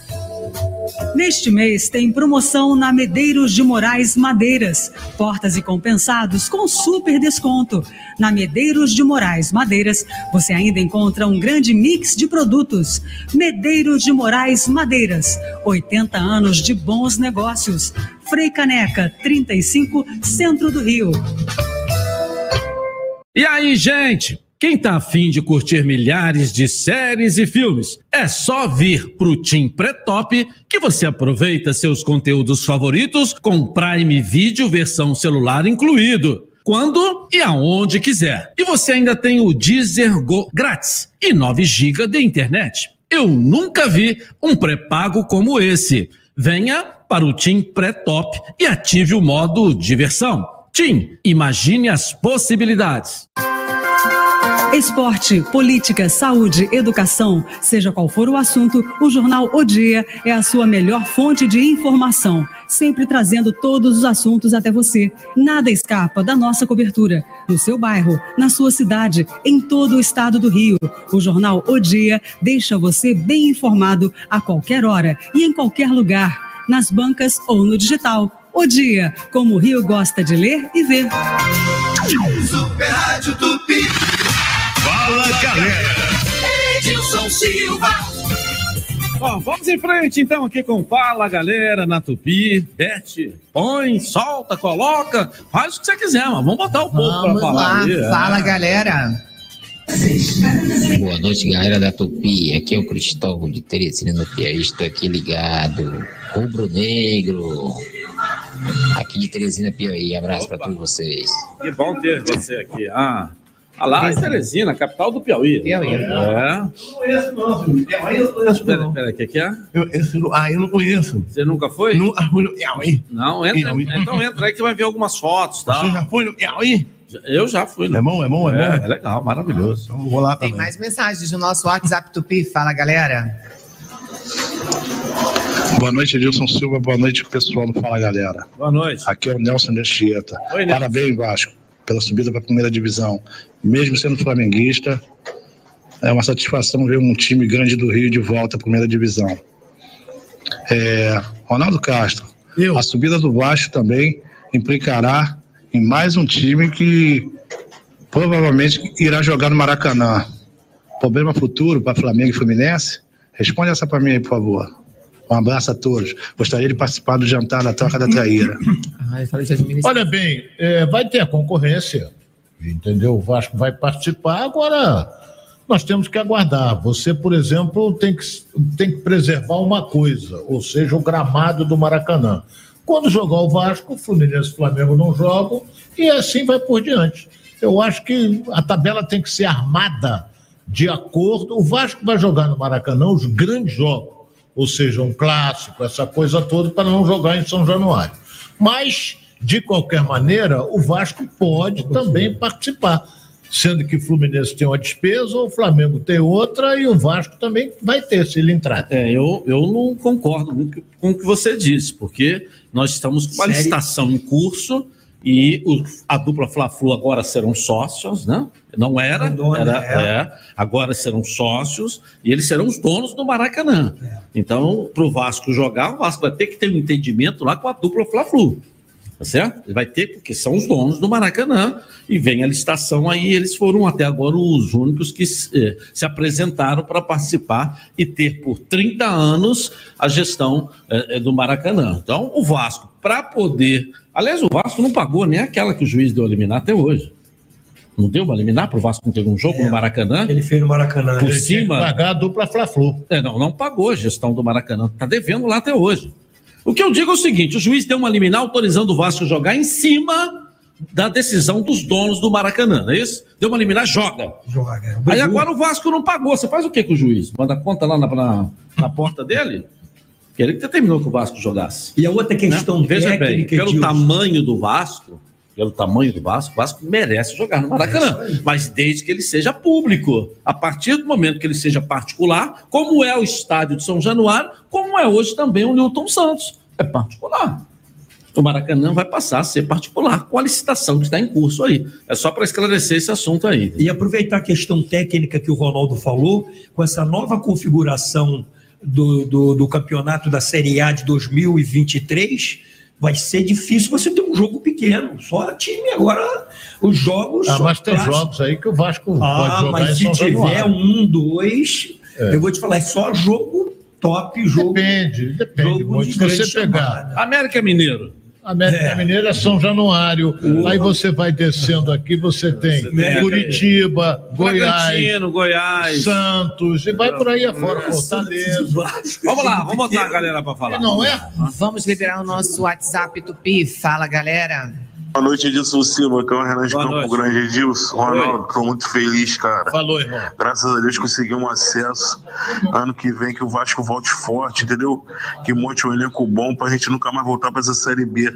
Neste mês tem promoção na Medeiros de Moraes Madeiras. Portas e compensados com super desconto. Na Medeiros de Moraes Madeiras, você ainda encontra um grande mix de produtos. Medeiros de Moraes Madeiras, 80 anos de bons negócios. Frei Caneca, 35, Centro do Rio. E aí, gente? Quem tá afim de curtir milhares de séries e filmes, é só vir pro Tim Pré-Top que você aproveita seus conteúdos favoritos com Prime Video versão celular incluído. Quando e aonde quiser. E você ainda tem o Deezer Go grátis e 9 GB de internet. Eu nunca vi um pré-pago como esse. Venha para o Tim Pré-Top e ative o modo diversão. Tim, imagine as possibilidades. Esporte, política, saúde, educação, seja qual for o assunto, o Jornal O Dia é a sua melhor fonte de informação, sempre trazendo todos os assuntos até você. Nada escapa da nossa cobertura, no seu bairro, na sua cidade, em todo o estado do Rio. O Jornal O Dia deixa você bem informado a qualquer hora e em qualquer lugar, nas bancas ou no digital. O Dia, como o Rio gosta de ler e ver. Super Rádio Tupi Fala, galera. Edilson Silva Bom, vamos em frente então aqui com Fala Galera na Tupi. Bete, põe, solta, coloca, faz o que você quiser, mas vamos botar o povo pra Vamos falar. lá, é. fala galera. Boa noite, galera da Tupi. Aqui é o Cristóvão de Teresina no Piauí. Estou aqui ligado. Rubro Negro. Aqui de Teresina, Piauí. Abraço para todos vocês. Que bom ter você aqui. Ah, ah lá em Teresina, capital do Piauí. Piauí. É. conheço, não. Piauí eu conheço, Pera, pera, o que, que é? Eu, esse, ah, eu não conheço. Você nunca foi? Nunca fui no Piauí. Não, entra, Piauí. então entra aí que vai ver algumas fotos, tá? Você já foi no Piauí? Eu já fui. É bom, é bom, é, bom. É legal, maravilhoso. Então, vou lá Tem também. mais mensagens no nosso WhatsApp Tupi. Fala galera. Boa noite, Edilson Silva. Boa noite, pessoal do Fala Galera. Boa noite. Aqui é o Nelson Destieta. Oi, Nelson. Parabéns, Vasco, pela subida para a primeira divisão. Mesmo sendo flamenguista, é uma satisfação ver um time grande do Rio de volta à primeira divisão. É, Ronaldo Castro, a subida do Vasco também implicará em mais um time que provavelmente irá jogar no Maracanã. Problema futuro para Flamengo e Fluminense? Responde essa para mim aí, por favor. Um abraço a todos. Gostaria de participar do jantar da Troca da Traíra. Administração. Olha bem, é, vai ter a concorrência, entendeu? O Vasco vai participar. Agora, nós temos que aguardar. Você, por exemplo, tem que, tem que preservar uma coisa, ou seja, o gramado do Maracanã. Quando jogar o Vasco, o Fluminense e o Flamengo não jogam, e assim vai por diante. Eu acho que a tabela tem que ser armada de acordo. O Vasco vai jogar no Maracanã os grandes jogos, ou seja, um clássico, essa coisa toda, para não jogar em São Januário. Mas, de qualquer maneira, o Vasco pode também participar, sendo que o Fluminense tem uma despesa, o Flamengo tem outra e o Vasco também vai ter, se ele entrar. É, eu, eu não concordo com o que- com o que você disse, porque nós estamos com Sério? licitação em curso e o- a dupla Fla-Flu agora serão sócios, né? Não era, era é, agora serão sócios e eles serão os donos do Maracanã. Então, para o Vasco jogar, o Vasco vai ter que ter um entendimento lá com a dupla Fla-Flu. Tá certo? Vai ter, porque são os donos do Maracanã, e vem a licitação aí, eles foram até agora os únicos que eh, se apresentaram para participar e ter por 30 anos a gestão eh, do Maracanã. Então, o Vasco, para poder. Aliás, o Vasco não pagou nem aquela que o juiz deu a eliminar até hoje. Não deu para eliminar para o Vasco não ter um jogo no Maracanã? Ele fez no Maracanã. Por Ele cima. Pagar a dupla Fla-Flu. É, não, não pagou a gestão do Maracanã. Está devendo lá até hoje. O que eu digo é o seguinte: o juiz deu uma liminar autorizando o Vasco jogar em cima da decisão dos donos do Maracanã, não é isso? Deu uma liminar, joga. Joga. Aí agora o Vasco não pagou. Você faz o que com o juiz? Manda conta lá na, na, na porta dele? Ele que determinou que o Vasco jogasse. E a outra questão Né? Veja bem, técnica, pelo Edilson. tamanho do Vasco, pelo tamanho do Vasco, o Vasco merece jogar no Maracanã. Mas desde que ele seja público. A partir do momento que ele seja particular, como é o estádio de São Januário, como é hoje também o Newton Santos. É particular. O Maracanã vai passar a ser particular com a licitação que está em curso aí. É só para esclarecer esse assunto aí. E aproveitar a questão técnica que o Ronaldo falou, com essa nova configuração do, do, do campeonato da Série A de 2023, vai ser difícil você ter um jogo pequeno. Só time agora, os jogos. Ah, mas tem clássicos. jogos aí que o Vasco Ah, pode jogar mas em se São tiver Januário. um, dois, É. eu vou te falar, é só jogo top, jogo. Depende, depende jogo muito. de Se você pegar América Mineiro. América É. Mineira é São Januário, aí você vai descendo aqui, você tem tem Curitiba, Goiás, Bragantino, Goiás. Santos, e vai por aí afora, Fortaleza. Vamos lá, vamos botar a galera para falar. Não é? Vamos liberar o nosso WhatsApp Tupi. Fala, galera. Boa noite, Edilson Silva, que é o Renan de Boa Campo noite. Grande. Edilson, Ronaldo, tô muito feliz, cara. Falou, irmão. Graças a Deus consegui um acesso. Ano que vem que o Vasco volte forte, entendeu? Que monte um elenco bom pra gente nunca mais voltar pra essa Série B.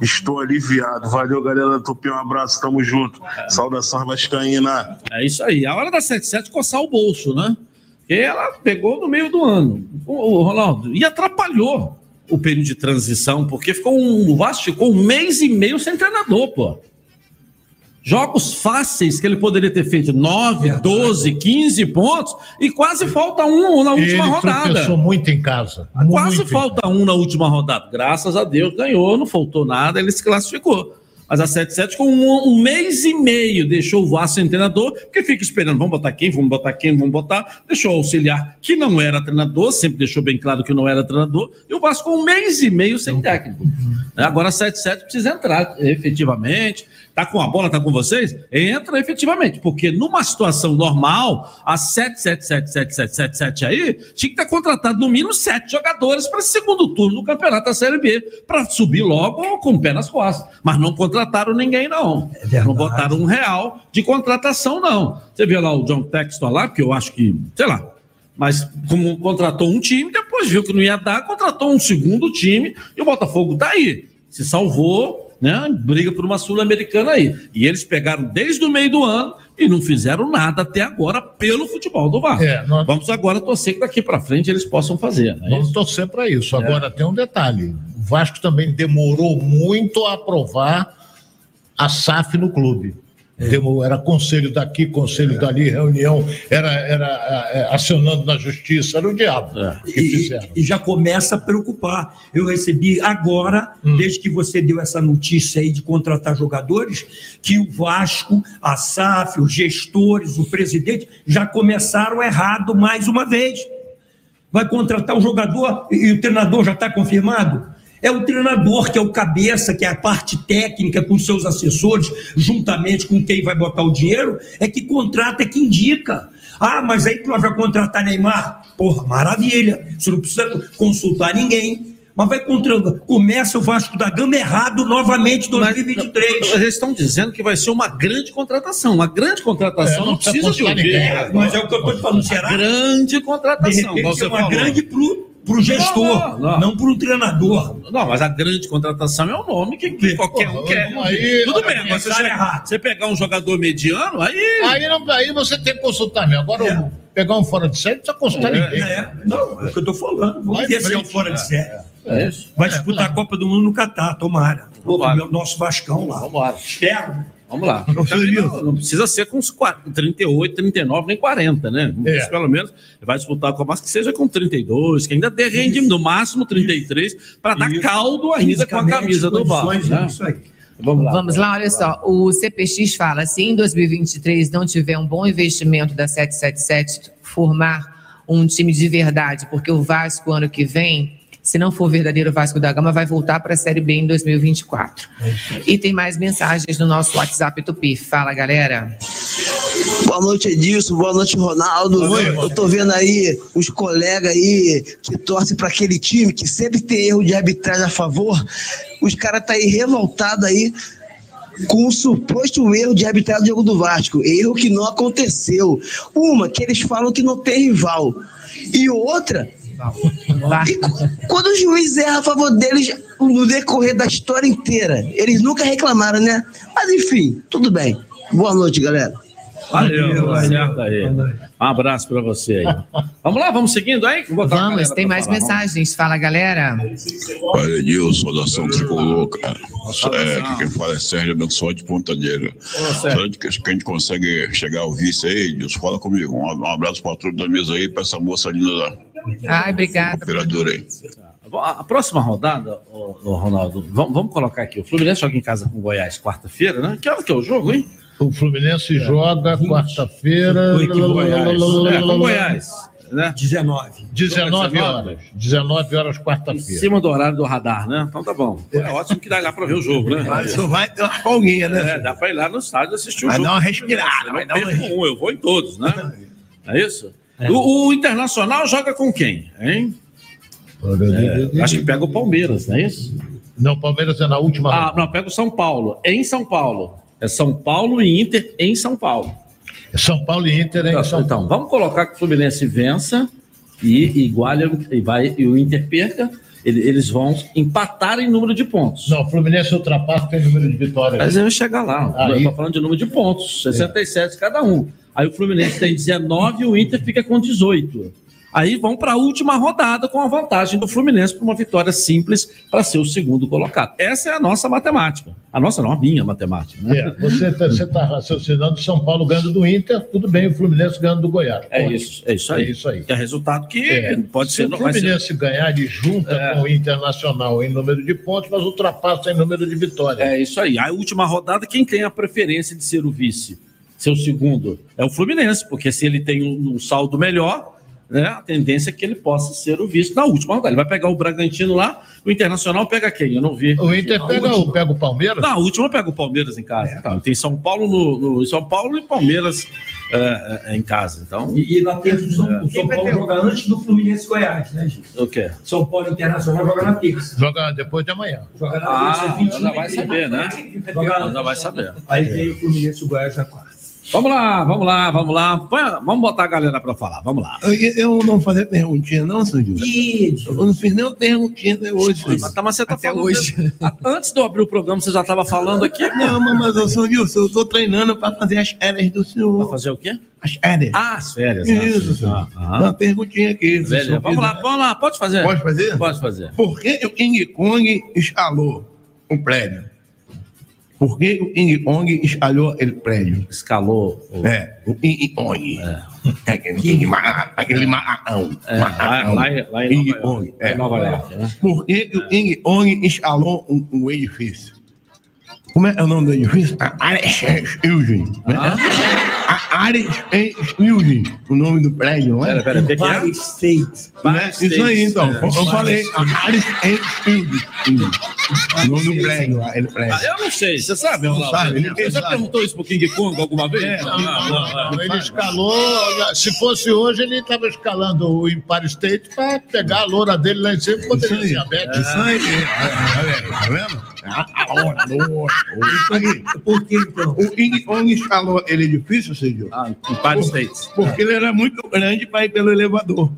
Estou aliviado. Valeu, galera da Tupi, um abraço, tamo junto. Saudação Vascaína. É isso aí. A hora da 77 coçar o bolso, né? Porque ela pegou no meio do ano. O Ronaldo. E atrapalhou o período de transição, porque ficou um, o Vasco ficou um mês e meio sem treinador, pô. Jogos fáceis que ele poderia ter feito 9, 12, 15 pontos e quase falta um na última Ele rodada. tropeçou muito em casa. Quase muito em falta um na última rodada. Graças a Deus ganhou, não faltou nada, ele se classificou. Mas a 77 com um, um mês e meio deixou o Vasco sem treinador, porque fica esperando, vamos botar quem, vamos botar quem, vamos botar. Deixou o auxiliar, que não era treinador, sempre deixou bem claro que não era treinador, e o Vasco com um mês e meio sem técnico. Agora a 77 precisa entrar efetivamente. Tá com a bola, tá com vocês? Entra efetivamente, porque numa situação normal, a 7777777 aí tinha que ter contratado no mínimo sete jogadores para segundo turno do campeonato da Série B, para subir logo com o pé nas costas. Mas não contrataram ninguém, não. não botaram um real de contratação, não. Você vê lá o John Texton lá, que eu acho que, sei lá, mas como contratou um time, depois viu que não ia dar, contratou um segundo time e o Botafogo tá aí. Se salvou, né? Briga por uma Sul-Americana aí. E eles pegaram desde o meio do ano e não fizeram nada até agora pelo futebol do Vasco. É, nós- Vamos agora torcer que daqui para frente eles possam fazer. Né? Vamos torcer para isso. Agora tem um detalhe: o Vasco também demorou muito a aprovar a SAF no clube. Demo- Era conselho daqui, conselho dali, reunião, era, era é, acionando na justiça, era o diabo E, e já começa a preocupar. Eu recebi agora, Hum. desde que você deu essa notícia aí de contratar jogadores, que o Vasco, a SAF, os gestores, o presidente já começaram errado mais uma vez. Vai contratar um jogador e, o treinador já está confirmado? É o treinador que é o cabeça, que é a parte técnica com seus assessores, juntamente com quem vai botar o dinheiro, é que contrata, é que indica. Ah, mas aí tu vai contratar Neymar? Porra, maravilha. Você não precisa consultar ninguém. Mas vai contratar. Começa o Vasco da Gama errado novamente em 2023. Eles estão dizendo que vai ser uma grande contratação. Uma grande contratação É, não, não precisa de um ninguém. É, mas é o que eu estou te falando, será? Grande contratação. De repente é uma falou. grande pro, pro gestor, não, pro treinador. Não, mas a grande contratação é o nome que, que qualquer um quer. aí- Tudo bem, agora você, você pegar um jogador mediano, aí. Aí, não- aí você tem que consultar mesmo. Agora, o- pegar um fora de série, não precisa consultar É, ninguém. é. Não, é o que eu estou falando. Vamos Vai ver se é o frente, fora é. de série. É isso. Vai disputar a Copa do Mundo no Catar, tomara. O meu- nosso Vascão lá. Vamos lá. Espero. Vamos lá. Não, não precisa ser com uns 40, 38, 39, nem 40, né? É. Pelo menos vai disputar com a massa que seja com 32, que ainda dê rende no máximo 33, para dar caldo ainda com a camisa do Vasco. Né? isso aí. Vamos lá. Vamos lá, olha só. O CPX fala: se em 2023 não tiver um bom investimento da 777, formar um time de verdade, porque o Vasco, ano que vem, se não for verdadeiro Vasco da Gama, vai voltar para a Série B em 2024. E tem mais mensagens no nosso WhatsApp Tupi. Fala, galera. Boa noite, Edilson. Boa noite, Ronaldo. Eu tô vendo aí os colegas aí que torcem para aquele time que sempre tem erro de arbitragem a favor. Os caras tá aí revoltados aí com o suposto erro de arbitragem do jogo do Vasco. Erro que não aconteceu. Uma, que eles falam que não tem rival. E outra, quando o juiz erra a favor deles no decorrer da história inteira, eles nunca reclamaram, né? Mas enfim, tudo bem. Boa noite, galera. Valeu, tá certo aí. Um abraço pra você aí. Vamos lá, vamos seguindo aí? Vou botar a Vamos, tem mais falar, mensagens. Fala, galera. Olha, Edilson, da São Tricolor, cara. É, aqui quem fala é Sérgio Abençoa de Ponta Negra. Será que a gente consegue chegar ao vice aí, Edilson? Fala comigo. Um um abraço pra todos da mesa aí, pra essa moça linda da Ai, obrigada. operadora aí. A próxima rodada, Ronaldo, vamos, vamos colocar aqui. O Fluminense joga em casa com o Goiás quarta-feira, né? Que hora que é o jogo, hein? O Fluminense joga quarta-feira. É, com Goiás, né? 19. 19 horas. 19 horas Em quarta-feira. cima do horário do radar, né? Então tá bom. É ótimo que dá lá pra ver o jogo, né? Mas só vai ter uma folguinha, né? É, dá pra ir lá no estádio assistir o Vai jogo. dar uma respirada, vai dar uma perco um, eu vou em todos, né? É isso? O, o Internacional joga com quem, hein? É, acho que pega o Palmeiras, não é isso? Não, o Palmeiras é na última. Ah, não, pega o São Paulo, em São Paulo. É São Paulo e Inter em São Paulo. São Paulo e Inter em Então, São então, vamos colocar que o Fluminense vença e iguale e, vai, e o Inter perca. Ele- Eles vão empatar em número de pontos. Não, o Fluminense ultrapassa tem número de vitórias. Mas eu vou chegar lá. Aí- Eu tô falando de número de pontos, 67 cada um. Aí o Fluminense tem 19 e o Inter fica com 18. Aí vão para a última rodada com a vantagem do Fluminense para uma vitória simples para ser o segundo colocado. Essa é a nossa matemática. A nossa não, a minha matemática. Né? É, você está raciocinando São Paulo ganhando do Inter, tudo bem, o Fluminense ganhando do Goiás. É isso, é isso aí. É isso aí. É resultado que É. pode Se ser. o não vai ser- Fluminense ganhar, ele junta com o Internacional em número de pontos, mas ultrapassa em número de vitórias. É isso aí. A última rodada, quem tem a preferência de ser o vice, ser o segundo, é o Fluminense, porque se ele tem um, um saldo melhor, né, a tendência é que ele possa ser o vice na última rodada. Ele vai pegar o Bragantino lá, o Internacional pega quem? Eu não vi. O Inter pega o, pega o Palmeiras? Na última pega o Palmeiras em casa. Tá, tem São Paulo no, no- São Paulo e Palmeiras é, é, em casa. Então, E, e lá tem o São, o São Paulo joga antes do Fluminense Goiás, né, gente? o quê? São Paulo Internacional joga na terça. Joga depois de amanhã. Joga na Ah, terça, 21 ainda vai saber, né? Joga- Ainda vai saber. Aí tem o Fluminense Goiás na quarta. Vamos lá, vamos lá, vamos lá. Vamos botar a galera para falar. Vamos lá. Eu, eu não fazer perguntinha, não, Sandro? Eu não fiz nenhuma perguntinha até hoje. Mas, tá, mas você tá falando hoje. Antes de eu abrir o programa, você já estava falando aqui. Não, mas, mas eu sou Gilson, eu estou treinando para fazer as férias do senhor. Para fazer o quê? As férias. Ah, as férias. né? Isso, senhor. Ah, ah. Uma perguntinha aqui. senhor Vamos lá, vamos lá, pode fazer. Pode fazer? Pode fazer. Por que o King Kong escalou o prédio? Por que o King Kong escalou aquele prédio? Escalou? É, o King Kong. É. Aquele, aquele macarrão. É, lá, lá, em- lá em Nova York. É. Em Nova York, né? Por que o King Kong escalou um, um edifício? Como é o nome do edifício? A Ares Building. né? A Ares Building, o nome do prédio, não é? Pera, pera, é? Empire State. Né? Isso aí, então. é. Eu falei, a Ares Building. O nome do prédio lá, ele prédio. Ah, eu não sei, você sabe? Não Ronaldo? sabe, ninguém Você já sabe. perguntou isso pro King Kong alguma vez? É, Não, não, não. Ele escalou. Se fosse hoje, ele estava escalando o Empire State para pegar a loura dele lá em cima e poderia ser aberto. Isso aí. Aí, tá vendo? A loura, loura. Isso aí. Por que então? O Kong escalou ele edifício, Cid? Ah, Empire State. Porque ele era muito grande para ir pelo elevador.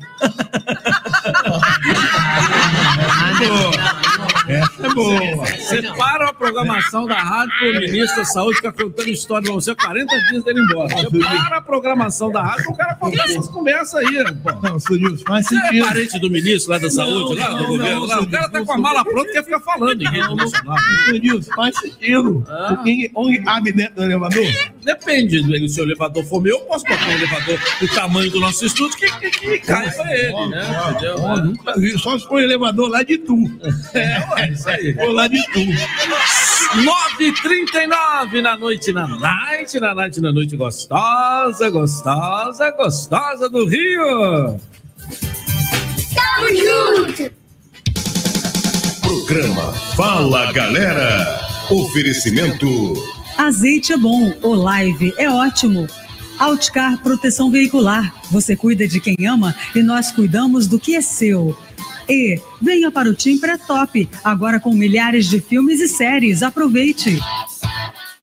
Essa é boa. Separa a programação da rádio pro ministro da Saúde ficar contando história pra você 40 dias dele embora. Separa a programação da rádio o cara contar essas conversas aí. Não, Sudilson, faz Você é sentido. parente do ministro lá da Saúde, lá do governo? lá? o cara tá com a mala pronta e quer ficar falando em rede nacional. Sudilson, faz sentido. O King Kong abre dentro do elevador? Depende, do- se o elevador for meu, eu posso botar um elevador do tamanho do nosso estúdio que, que, que cai pra ele, né? Entendeu? Ó, nunca vi, só se for elevador lá de tu. É, ué, isso aí. For lá de tu. 9h39 na noite, na night, na night, na noite gostosa, gostosa, gostosa do Rio. Tamo junto! Programa Fala Galera. Oferecimento Azeite é bom, o live é ótimo. Outcar Proteção Veicular. Você cuida de quem ama e nós cuidamos do que é seu. E venha para o Team Pré-Top, agora com milhares de filmes e séries. Aproveite!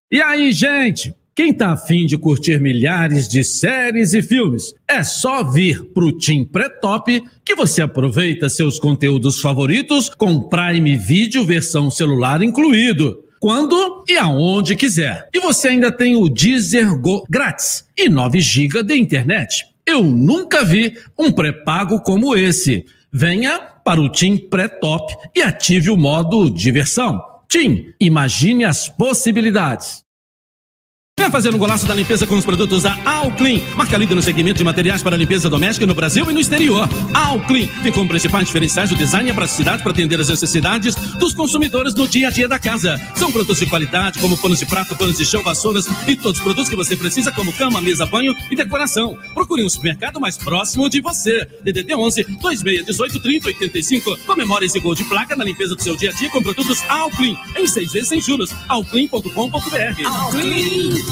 E aí, gente? Quem tá afim de curtir milhares de séries e filmes, é só vir pro Team Pré-Top que você aproveita seus conteúdos favoritos com Prime Video versão celular incluído. Quando e aonde quiser. E você ainda tem o Deezer Go grátis e 9 GB de internet. Eu nunca vi um pré-pago como esse. Venha para o Team Pré-Top e ative o modo diversão. Team, imagine as possibilidades. Quer fazer um golaço da limpeza com os produtos da Alclean? Marca líder no segmento de materiais para limpeza doméstica no Brasil e no exterior. Alclean tem como principais diferenciais o design e a praticidade para atender as necessidades dos consumidores no dia a dia da casa. São produtos de qualidade, como panos de prato, panos de chão, vassouras e todos os produtos que você precisa, como cama, mesa, banho e decoração. Procure um supermercado mais próximo de você. DDD 11 2618 30 85. Comemore esse gol de placa na limpeza do seu dia a dia com produtos Alclean. Em seis vezes sem juros. Alclean.com.br. Alclean.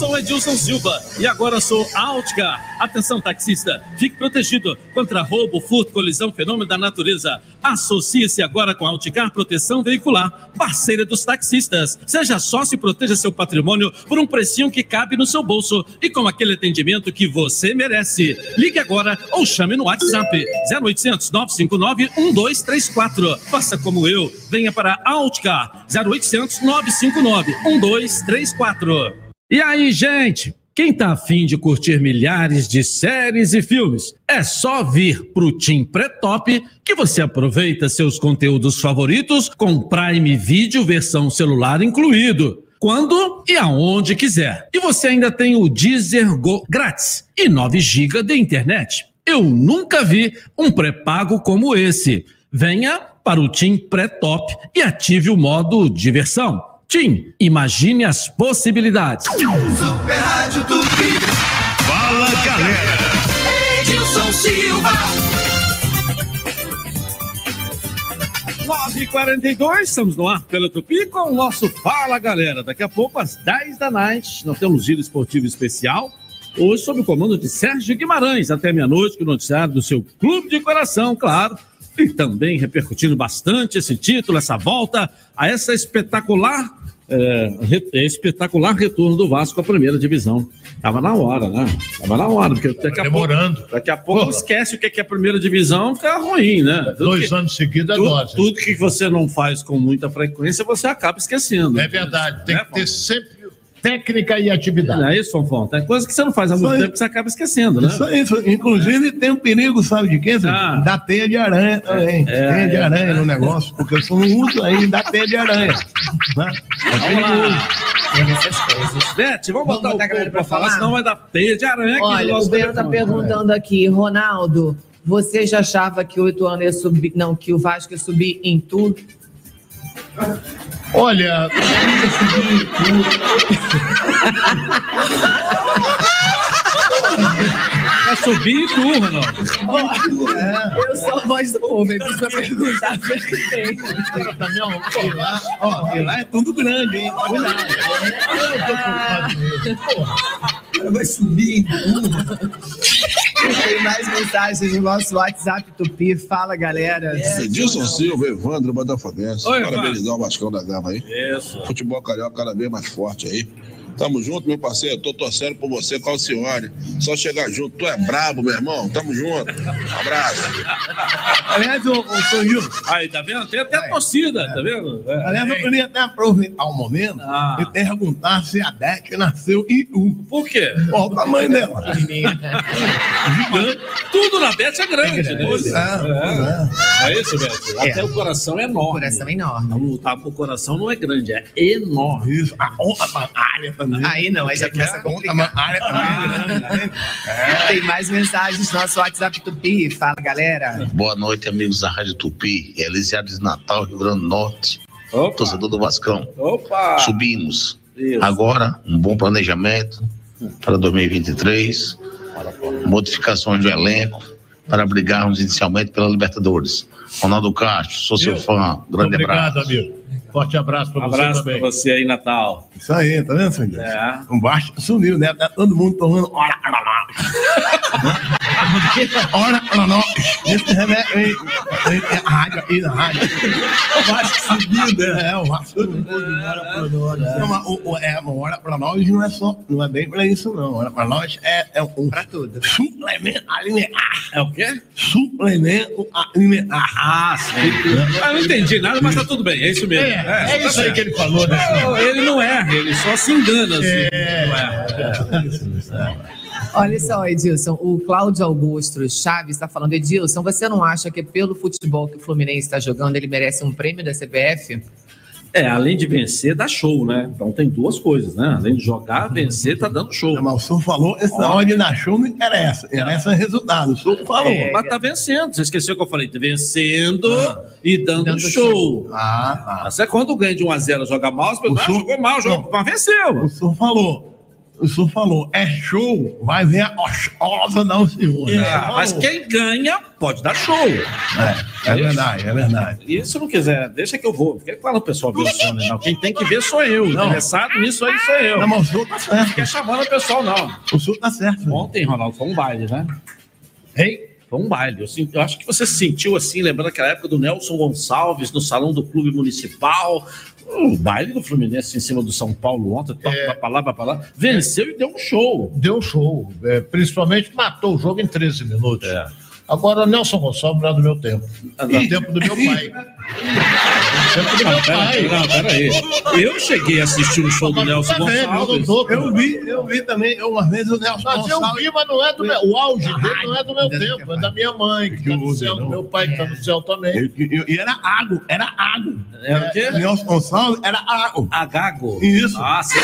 Sou Edilson Silva e agora sou Outcar. Atenção, taxista, fique protegido contra roubo, furto, colisão, fenômeno da natureza. Associe-se agora com a Outcar Proteção Veicular, parceira dos taxistas. Seja sócio e proteja seu patrimônio por um precinho que cabe no seu bolso e com aquele atendimento que você merece. Ligue agora ou chame no WhatsApp 0800 959 1234. Faça como eu, venha para Outcar 0800 959 1234. E aí, gente? Quem tá afim de curtir milhares de séries e filmes, é só vir pro Team Pré-Top que você aproveita seus conteúdos favoritos com Prime Video versão celular incluído. Quando e aonde quiser. E você ainda tem o Deezer Go grátis e 9 GB de internet. Eu nunca vi um pré-pago como esse. Venha para o Team Pré-Top e ative o modo diversão. Tim, imagine as possibilidades. Super Rádio Tupi. Fala, galera. Edilson Silva. 9h42, estamos no ar pela Tupi com o nosso Fala Galera. Daqui a pouco, às 10 da noite, nós temos giro esportivo especial. Hoje, sob o comando de Sérgio Guimarães, até meia-noite, com o noticiário do seu clube de coração, claro. E também repercutindo bastante esse título, essa volta a essa espetacular, é, re- espetacular retorno do Vasco à primeira divisão. Tava na hora, né? Tava na hora, porque daqui a Demorando. pouco, daqui a pouco esquece o que é que é a primeira divisão, fica ruim, né? Tudo Dois que- anos seguidos é tudo, tudo que você não faz com muita frequência, você acaba esquecendo. É verdade, tem que ter sempre técnica e atividade. Não é isso, Fonfon? Tem coisa que você não faz há muito Isso tempo que você acaba esquecendo, né? Isso isso. Inclusive tem um perigo, sabe de quê? Ah. Da teia de aranha também. É, teia de é. aranha no negócio, porque eu só não uso aí da teia de aranha. Né? É. Bete, vamos botar o botar a galera pra falar, senão vai dar teia de aranha aqui Olha, o Bento tá telefone. perguntando aqui, Ronaldo, você já achava que o Ituano ia subir, não, que o Vasco ia subir em tudo? Olha, Vai subir em tu, Ronaldo. Eu sou a voz do povo, ele precisa perguntar. perguntei. também, ó, e lá, ó, e lá é tudo grande, hein? Cuidado. Vai subir. Tem mais mensagens no nosso WhatsApp Tupi. Fala, galera. Edilson Silva, Evandro Botafoguense. Oi, Parabenizar o Vascão da Gama aí. Isso. Futebol carioca cada vez mais forte aí. Tamo junto, meu parceiro. Tô torcendo por você, Calcione. Só chegar junto. Tu é brabo, meu irmão. Tamo junto. Abraço. Aliás, o, o Gil, Aí, tá vendo? Tem até a torcida, tá vendo? É. aliás, eu queria até aproveitar o momento Ah. e perguntar se a Beth nasceu em um. Por quê? Qual o tamanho dela? Gigante. Tudo na Bete é grande, né? Pois é, pois É isso, Bete? É. Até o coração é enorme. Coração enorme. Não, o coração não é grande, é enorme. Isso, a honra bancária também. Aí não, aí já começa a honra complicar. também é. Tem mais mensagens no nosso WhatsApp Tupi. Fala, galera. Boa noite, amigos da Rádio Tupi. Elisiário de Natal, Rio Grande do Norte. Torcedor do Vascão. Opa! Subimos. Isso. Agora, um bom planejamento para 2023. Modificações do elenco para brigarmos inicialmente pela Libertadores. Ronaldo Castro, sou seu fã. Grande Obrigado, abraço. amigo. Forte abraço para você Abraço também. pra você aí, Natal. Isso aí, tá vendo, Sandy? É. O baixo sumiu, né? Tá todo mundo tomando hora pra nós. Hora pra nós. Esse remédio aí, é a rádio aí na rádio. O baixo subiu, né? É, o baixo subiu. É, uma hora pra nós não é só, não é bem pra isso, não. Hora pra nós é, é um pra tudo. suplemento alimentar. É o quê? Suplemento alimentar. Ah, sim. Ah, não entendi nada, mas tá tudo bem, é isso mesmo. É, é tá isso aí que ele falou, né? Não, Ele não erra, ele só se engana. Assim. É. Não é. Olha só, Edilson, o Cláudio Augusto Chaves está falando, Edilson, você não acha que pelo futebol que o Fluminense está jogando, ele merece um prêmio da CBF? É, além de vencer, dá show, né? Então tem duas coisas, né? Além de jogar, vencer, tá dando show. Mas o senhor falou, essa hora de dar show não interessa. Interessa o resultado. O senhor falou. É, mas tá vencendo. Você esqueceu que eu falei? Tá vencendo e dando, Dando show. Ah, Você quando ganha de 1 a 0 joga mal, você pensa, ah, jogou mal, jogou, mas venceu. O senhor falou. O senhor falou, é show, vai ver a ochosa não, senhor. É, Falou. mas quem ganha pode dar show. É, é verdade, é verdade. E se não quiser, deixa que eu vou. Porque fala o pessoal ver o som, né? Não, quem tem que ver sou eu. Não. Interessado nisso aí sou eu. Não, mas o senhor tá certo. Não fica chamando o pessoal, não. O senhor tá certo. Ontem, Ronaldo, foi um baile, né? Hein? Foi um baile. Eu, eu acho que você sentiu assim, lembrando aquela época do Nelson Gonçalves no salão do Clube Municipal. O baile do Fluminense em cima do São Paulo ontem, toca pra palavra pra lá. Venceu e deu um show. Deu um show. É, principalmente matou o jogo em 13 minutos. Agora, Nelson Gonçalves não é do meu tempo. É do tempo do meu pai. Não, meu pera, pai. não, pera aí. Eu cheguei a assistir um show do Nelson Tá Gonçalves. Eu vi, eu vi também, eu, uma vez o Nelson Mas eu Gonçalves- vi, mas não é do meu. O auge dele não é do meu tempo, é da minha mãe, que tá no céu, do meu pai, que tá no céu também. E, e- e era água, era água. Era o quê? Nelson Gonçalves era água. Agago. Isso. Ah, só,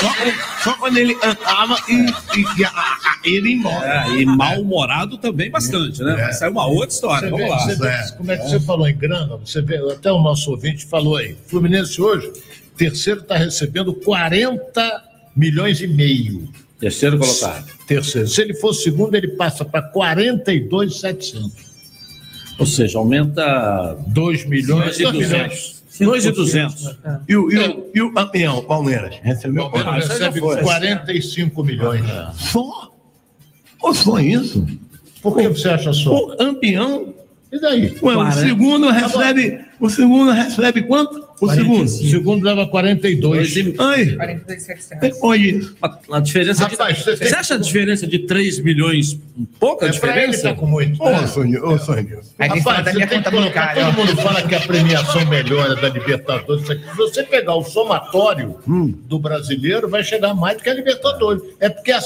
só quando ele andava e, e, e a- a- ele embora. É, e mal-humorado também bastante, né? Mas saiu uma outra história. Você Vamos vê- lá. você vê como é que você falou em grana? Você vê, até o nosso ouvinte falou aí. Fluminense hoje, terceiro está recebendo 40 milhões e meio. Terceiro colocado. Terceiro. Se ele for segundo, ele passa para 42,700. Ou seja, aumenta 2 milhões e duzentos. Dois e duzentos. E o, e, o, e o campeão, Palmeiras, recebeu Palmeiras recebe 45 milhões. Só? Ou só isso? Por que você acha só? O campeão. E daí? Ué, o segundo recebe. O segundo recebe quanto? O segundo. O segundo leva 42. Ai, olha. A, a diferença Rapaz, de, você tem- você acha a diferença de 3 milhões pouca É pra ele diferença? tá com muito. Ô, Sônia, ô, Sônia. Rapaz, você tem que colocar, todo mundo fala que a premiação melhora da Libertadores. Se você pegar o somatório Hum. do brasileiro, vai chegar mais do que a Libertadores. É porque a, a-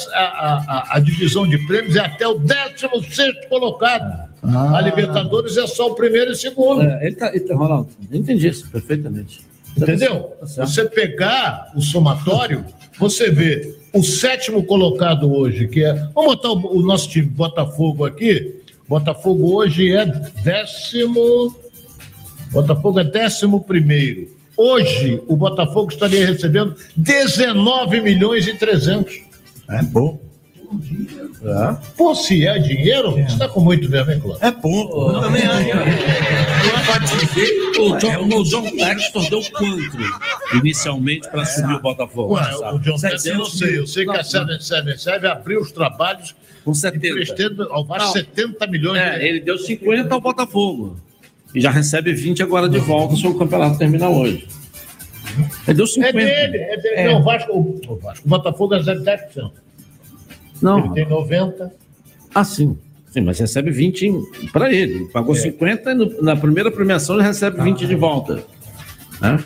a- a divisão de prêmios é até o 16 colocado. Ah. A Libertadores é só o primeiro e o segundo. É, ele tá, ele tá- Ronaldo, eu entendi isso perfeitamente. Entendeu? Tá. Você pegar o somatório, você vê o sétimo colocado hoje, que é. Vamos botar o, o nosso time Botafogo aqui. Botafogo hoje é décimo. Botafogo é décimo primeiro. Hoje, o Botafogo estaria recebendo 19 milhões e 300. É bom. Pô, se é dinheiro, você está com muito mesmo, hein, Cláudio? É pouco. Eu também acho. O John, o John Textor deu quanto inicialmente para assumir o Botafogo? Ué, sabe? o John Textor, eu 700 não sei. Eu sei que a Não, 777 abriu os trabalhos Com 70. emprestando ao Vasco Não. 70 milhões É, ele deu 50 ao Botafogo. E já recebe 20 agora de volta se o campeonato terminar hoje. Ele deu 50. É dele, é dele. É. Não, o Vasco, o, o Vasco. O Botafogo é 0,10%. Não. Ele tem 90. Ah, sim. Sim, mas recebe 20 para ele. Ele Pagou É. 50 e no- na primeira premiação ele recebe 20 de volta. Né?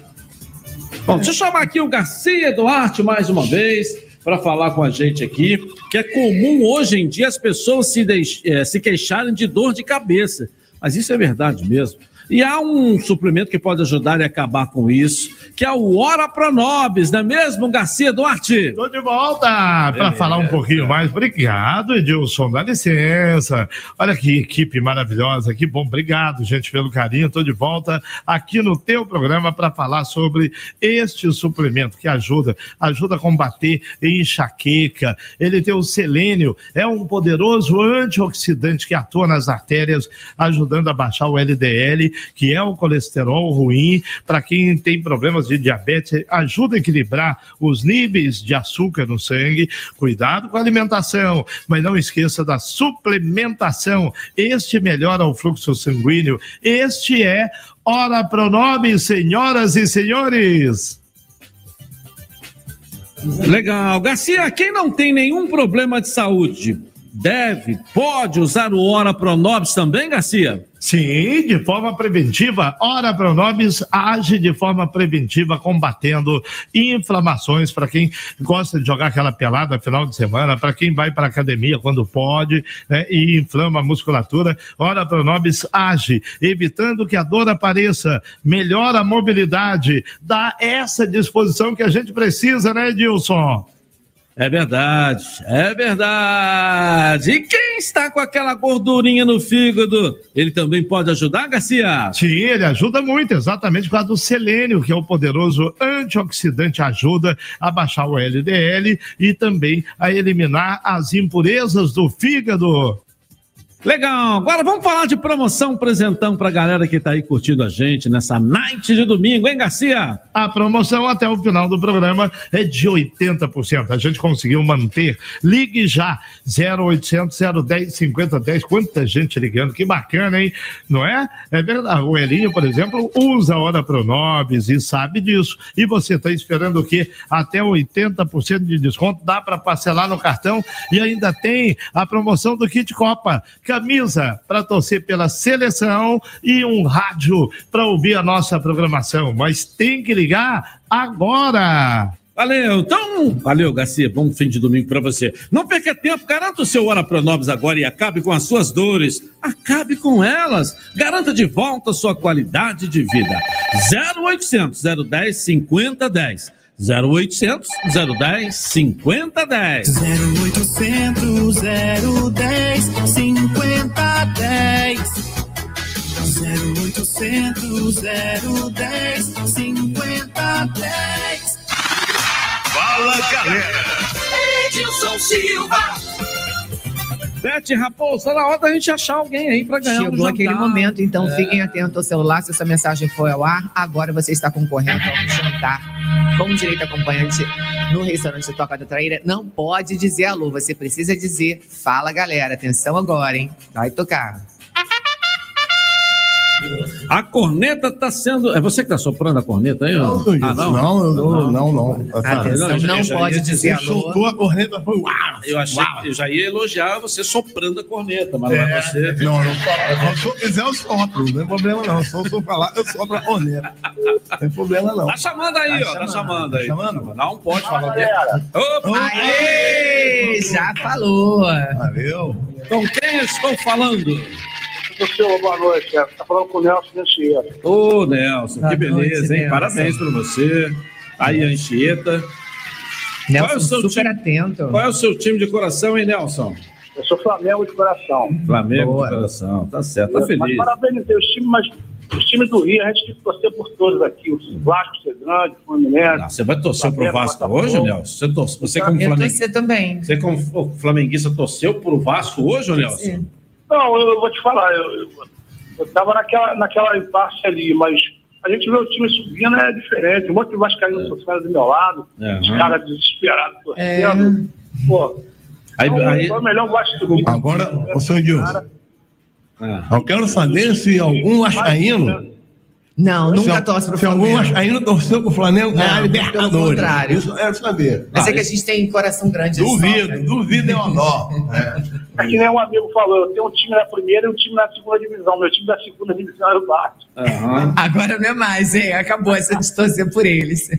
Bom, deixa eu chamar aqui o Garcia Duarte mais uma vez para falar com a gente aqui, que é comum hoje em dia as pessoas se, deix- eh, se queixarem de dor de cabeça. Mas isso é verdade mesmo. E há um suplemento que pode ajudar e acabar com isso, que é o Ora Pronobis, não é mesmo, Garcia Duarte? Estou de volta para Beleza. falar um pouquinho mais. Obrigado, Edilson, dá licença. Olha que equipe maravilhosa, que bom. Obrigado, gente, pelo carinho. Estou de volta aqui no teu programa para falar sobre este suplemento que ajuda, ajuda a combater enxaqueca. Ele tem o selênio, é um poderoso antioxidante que atua nas artérias, ajudando a baixar o LDL que é o colesterol ruim. Para quem tem problemas de diabetes, ajuda a equilibrar os níveis de açúcar no sangue. Cuidado com a alimentação, mas não esqueça da suplementação. Este melhora o fluxo sanguíneo. Este é Hora Pronome, senhoras e senhores. Legal. Garcia, quem não tem nenhum problema de saúde, deve, pode usar o Ora Pronobis também, Garcia? Sim, de forma preventiva. Ora Pronobis age de forma preventiva, combatendo inflamações para quem gosta de jogar aquela pelada final de semana, para quem vai para academia quando pode né, e inflama a musculatura. Ora Pronobis age, evitando que a dor apareça, melhora a mobilidade, dá essa disposição que a gente precisa, né, Edilson? É verdade, é verdade. E quem está com aquela gordurinha no fígado, ele também pode ajudar, Garcia? Sim, ele ajuda muito, exatamente por causa do selênio, que é o poderoso antioxidante, ajuda a baixar o LDL e também a eliminar as impurezas do fígado. Legal, agora vamos falar de promoção, presentão pra galera que tá aí curtindo a gente nessa night de domingo, hein, Garcia? A promoção até o final do programa é de 80%. A gente conseguiu manter. Ligue já, 0800 010 5010. Quanta gente ligando, que bacana, hein? Não é? É verdade. O Elinho, por exemplo, usa a Hora Pronobis e sabe disso. E você tá esperando o quê? Até 80% de desconto, dá para parcelar no cartão e ainda tem a promoção do Kit Copa camisa para torcer pela seleção e um rádio para ouvir a nossa programação. Mas tem que ligar agora. Valeu, então, valeu, Garcia. Bom fim de domingo para você. Não perca tempo, garanta o seu Hora Pronobis agora e acabe com as suas dores. Acabe com elas. Garanta de volta a sua qualidade de vida. 0800 010 5010. 0800 010 5010. 0800 010 5010 0800 010 5010 Fala, galera! Edilson Silva Bete Raposo, tá na hora da gente achar alguém aí para ganhar um Chegou jantar. aquele momento, então É. fiquem atentos ao celular. Se essa mensagem foi ao ar, agora você está concorrendo a um jantar com direito acompanhante no restaurante Toca da Traíra. Não pode dizer alô, você precisa dizer fala galera. Atenção agora, hein? Vai tocar. A corneta tá sendo. É você que tá soprando a corneta aí? ó? Ah, não? Não, eu não, não, não. Atenção, já- não já pode ia dizer alô. Soltou a corneta, foi uau. Eu, achei, eu já ia elogiar você soprando a corneta, mas não é É, você. Não, não, não, se eu quiser, eu sopro, não tem problema não. Se eu falar, eu sopro a corneta. Não tem problema não. Tá chamando aí, ó. Tá chamando aí. chamando? Não pode falar o quê? Opa! Aê, já falou. Valeu. Com quem estou falando? Senhor, boa noite. Tá falando com o Nelson Anchieta. Ô, Nelson, Boa que beleza, noite, hein? Nelson. Parabéns pra você. Aí, a Anchieta. Qual é o Nelson, seu super time? atento. Qual é o seu time de coração, hein, Nelson? Eu sou Flamengo de coração. Flamengo Boa. de coração. Tá certo, tá Mas feliz. parabenizei os times, mas os times do Rio, a gente tem que torcer por todos aqui. O Vasco ser grande, o Fluminense. Ah, você vai torcer pro Flamengo, Vasco Botafogo. hoje, Nelson? Você, torce, você como Eu Flamengo, torcer também. você como flamenguista torceu pro Vasco hoje, Nelson? Não, eu, eu vou te falar, eu, eu, eu tava naquela, naquela impasse ali, mas a gente vê o time subindo é diferente. Um monte de Vascaíno sofrendo do meu lado, É, os caras desesperados É. torcendo. Pô, Aí, então, aí- o melhor Vasco subir. Agora, ô senhor Edilson, Ah. eu quero saber se algum vascaíno, Não, nunca torce pro Flamengo. vascaíno torceu pro Flamengo ganhar a Não, Libertadores. pelo contrário. Isso eu quero saber. Mas é Ah, que a gente tem coração grande. só, Duvido, né? duvido é um nó. É. É que nem um amigo falou, eu tenho um time na primeira e um time na segunda divisão. Meu time da segunda divisão era o Vasco. Aham. Agora não é mais, hein? Acabou essa de torcer por eles.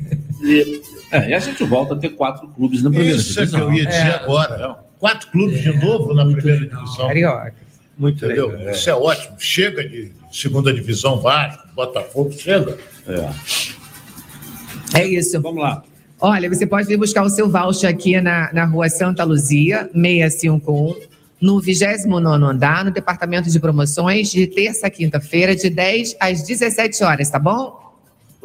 É, e a gente volta a ter quatro clubes na primeira Isso é que divisão. eu ia dizer É. agora. Quatro clubes de novo na primeira divisão. Carioca. Muito Entendeu? Isso é ótimo. Chega de segunda divisão, Vasco, Botafogo, chega. É. É isso. Vamos lá. Olha, você pode vir buscar o seu voucher aqui na, na rua Santa Luzia, 651, no 29 andar, no departamento de promoções, de terça a quinta-feira, de 10 às 17 horas, tá bom?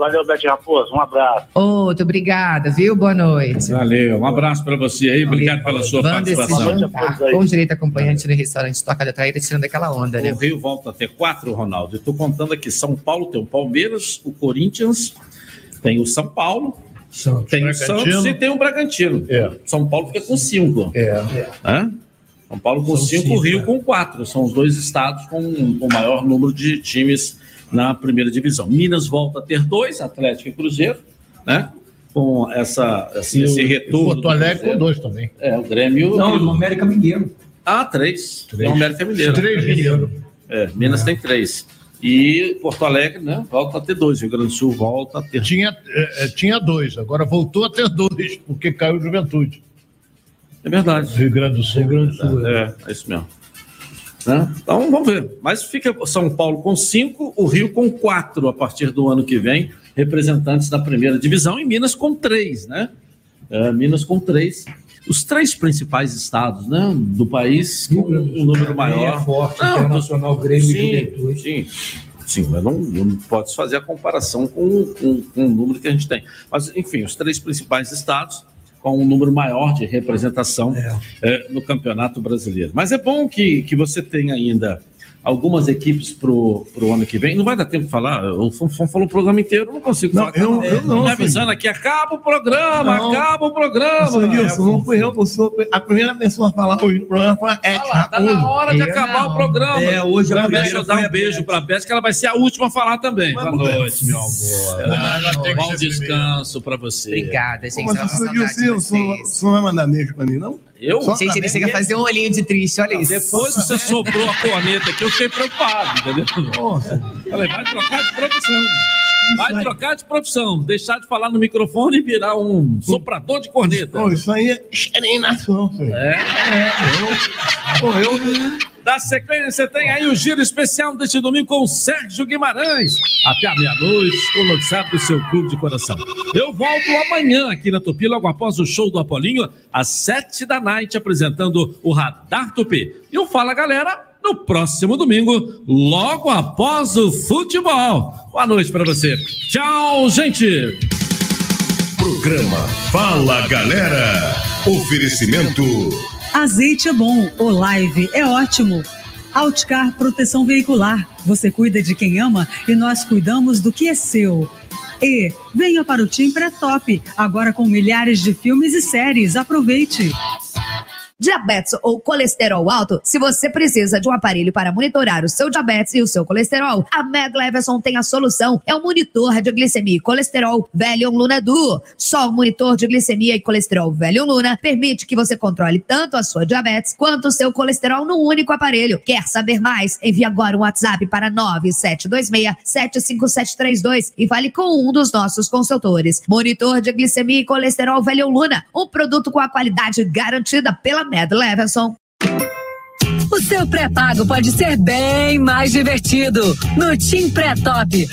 Valeu, Bete Raposo. Um abraço. Outro, obrigada, viu? Boa noite. Valeu, um abraço para você aí, obrigado pela sua esse participação. jantar com direito acompanhante no restaurante Toca da Traíra, tirando aquela onda, né? O Rio volta a ter quatro, Ronaldo. Eu tô contando aqui: São Paulo tem o Palmeiras, o Corinthians, tem o São Paulo, tem o Santos e tem o Bragantino. São Paulo fica com cinco. É. Hã? São Paulo com São cinco, cinco, o Rio é. com quatro. São os dois estados com o maior número de times na primeira divisão. Minas volta a ter dois, Atlético e Cruzeiro, né? Com essa, assim, E esse o retorno. Porto do Alegre com Cruzeiro. dois também. É, o Grêmio. Não, e no América Mineiro. Ah, três. Três. O América Mineiro. Três Mineiro. É, Minas tem três. E Porto Alegre, né? Volta a ter dois. Rio Grande do Sul volta a ter. Tinha, é, é, tinha dois, agora voltou a ter dois, porque caiu o Juventude. É verdade. Rio Grande do Sul. Rio Grande do Sul. É, é isso mesmo. Né? Então vamos ver. Mas fica São Paulo com cinco, o Rio com quatro a partir do ano que vem, representantes da primeira divisão, e Minas com três, né? É, Minas com três. Os três principais estados né, do país com um número maior. É forte, Não, Internacional, Grêmio e sim, Juventude. Sim, sim, mas não, não pode fazer a comparação com, com, com o número que a gente tem. Mas, enfim, os três principais estados com um número maior de representação eh, no Campeonato Brasileiro. Mas é bom que, que você tenha ainda algumas equipes para o ano que vem. Não vai dar tempo de falar. O Fonfon falou o programa inteiro, eu não consigo falar. eu- eu não, Me avisando aqui, acaba o programa, Não. acaba o programa. Nossa, Nilson, não fui eu, sou a primeira pessoa a falar hoje no programa foi a Ed Tá na hora de acabar o programa. É, hoje a Deixa primeira eu dar um beijo para a Beth, que ela vai ser a última a falar também. Boa noite, meu amor. Ah, Bom descanso para você. Obrigada, gente. Mas o Silvio, você não- não vai mandar beijo pra mim, não? Eu? Só Gente, ele chega a fazer um olhinho de triste, olha isso. Depois que você soprou a corneta aqui, eu fiquei preocupado, entendeu? Falei, vai trocar de profissão. Vai trocar de profissão. Deixar de falar no microfone e virar um soprador de corneta. Pô, isso aí é xerenação, filho. É, é. Eu, pô, eu. Da sequência, tem aí o giro especial deste domingo com o Sérgio Guimarães. Até a meia-noite, o noticiário do seu clube de coração. Eu volto amanhã aqui na Tupi, logo após o show do Apolinho, às sete da noite, apresentando o Radar Tupi. E o Fala Galera no próximo domingo, logo após o futebol. Boa noite para você. Tchau, gente. Programa Fala Galera. Oferecimento. Azeite é bom, o live é ótimo. Outcar Proteção Veicular. Você cuida de quem ama e nós cuidamos do que é seu. E venha para o Tim Pré-Top, agora com milhares de filmes e séries. Aproveite. Diabetes ou colesterol alto? Se você precisa de um aparelho para monitorar o seu diabetes e o seu colesterol, a Med Leveson tem a solução. É o monitor de glicemia e colesterol Velion Luna Duo. Só o monitor de glicemia e colesterol Velion Luna permite que você controle tanto a sua diabetes quanto o seu colesterol num único aparelho. Quer saber mais? Envie agora um WhatsApp para 9726-75732 e fale com um dos nossos consultores. Monitor de glicemia e colesterol Velion Luna, um produto com a qualidade garantida pela Med Leveson. O seu pré-pago pode ser bem mais divertido. No Tim Pré-Top,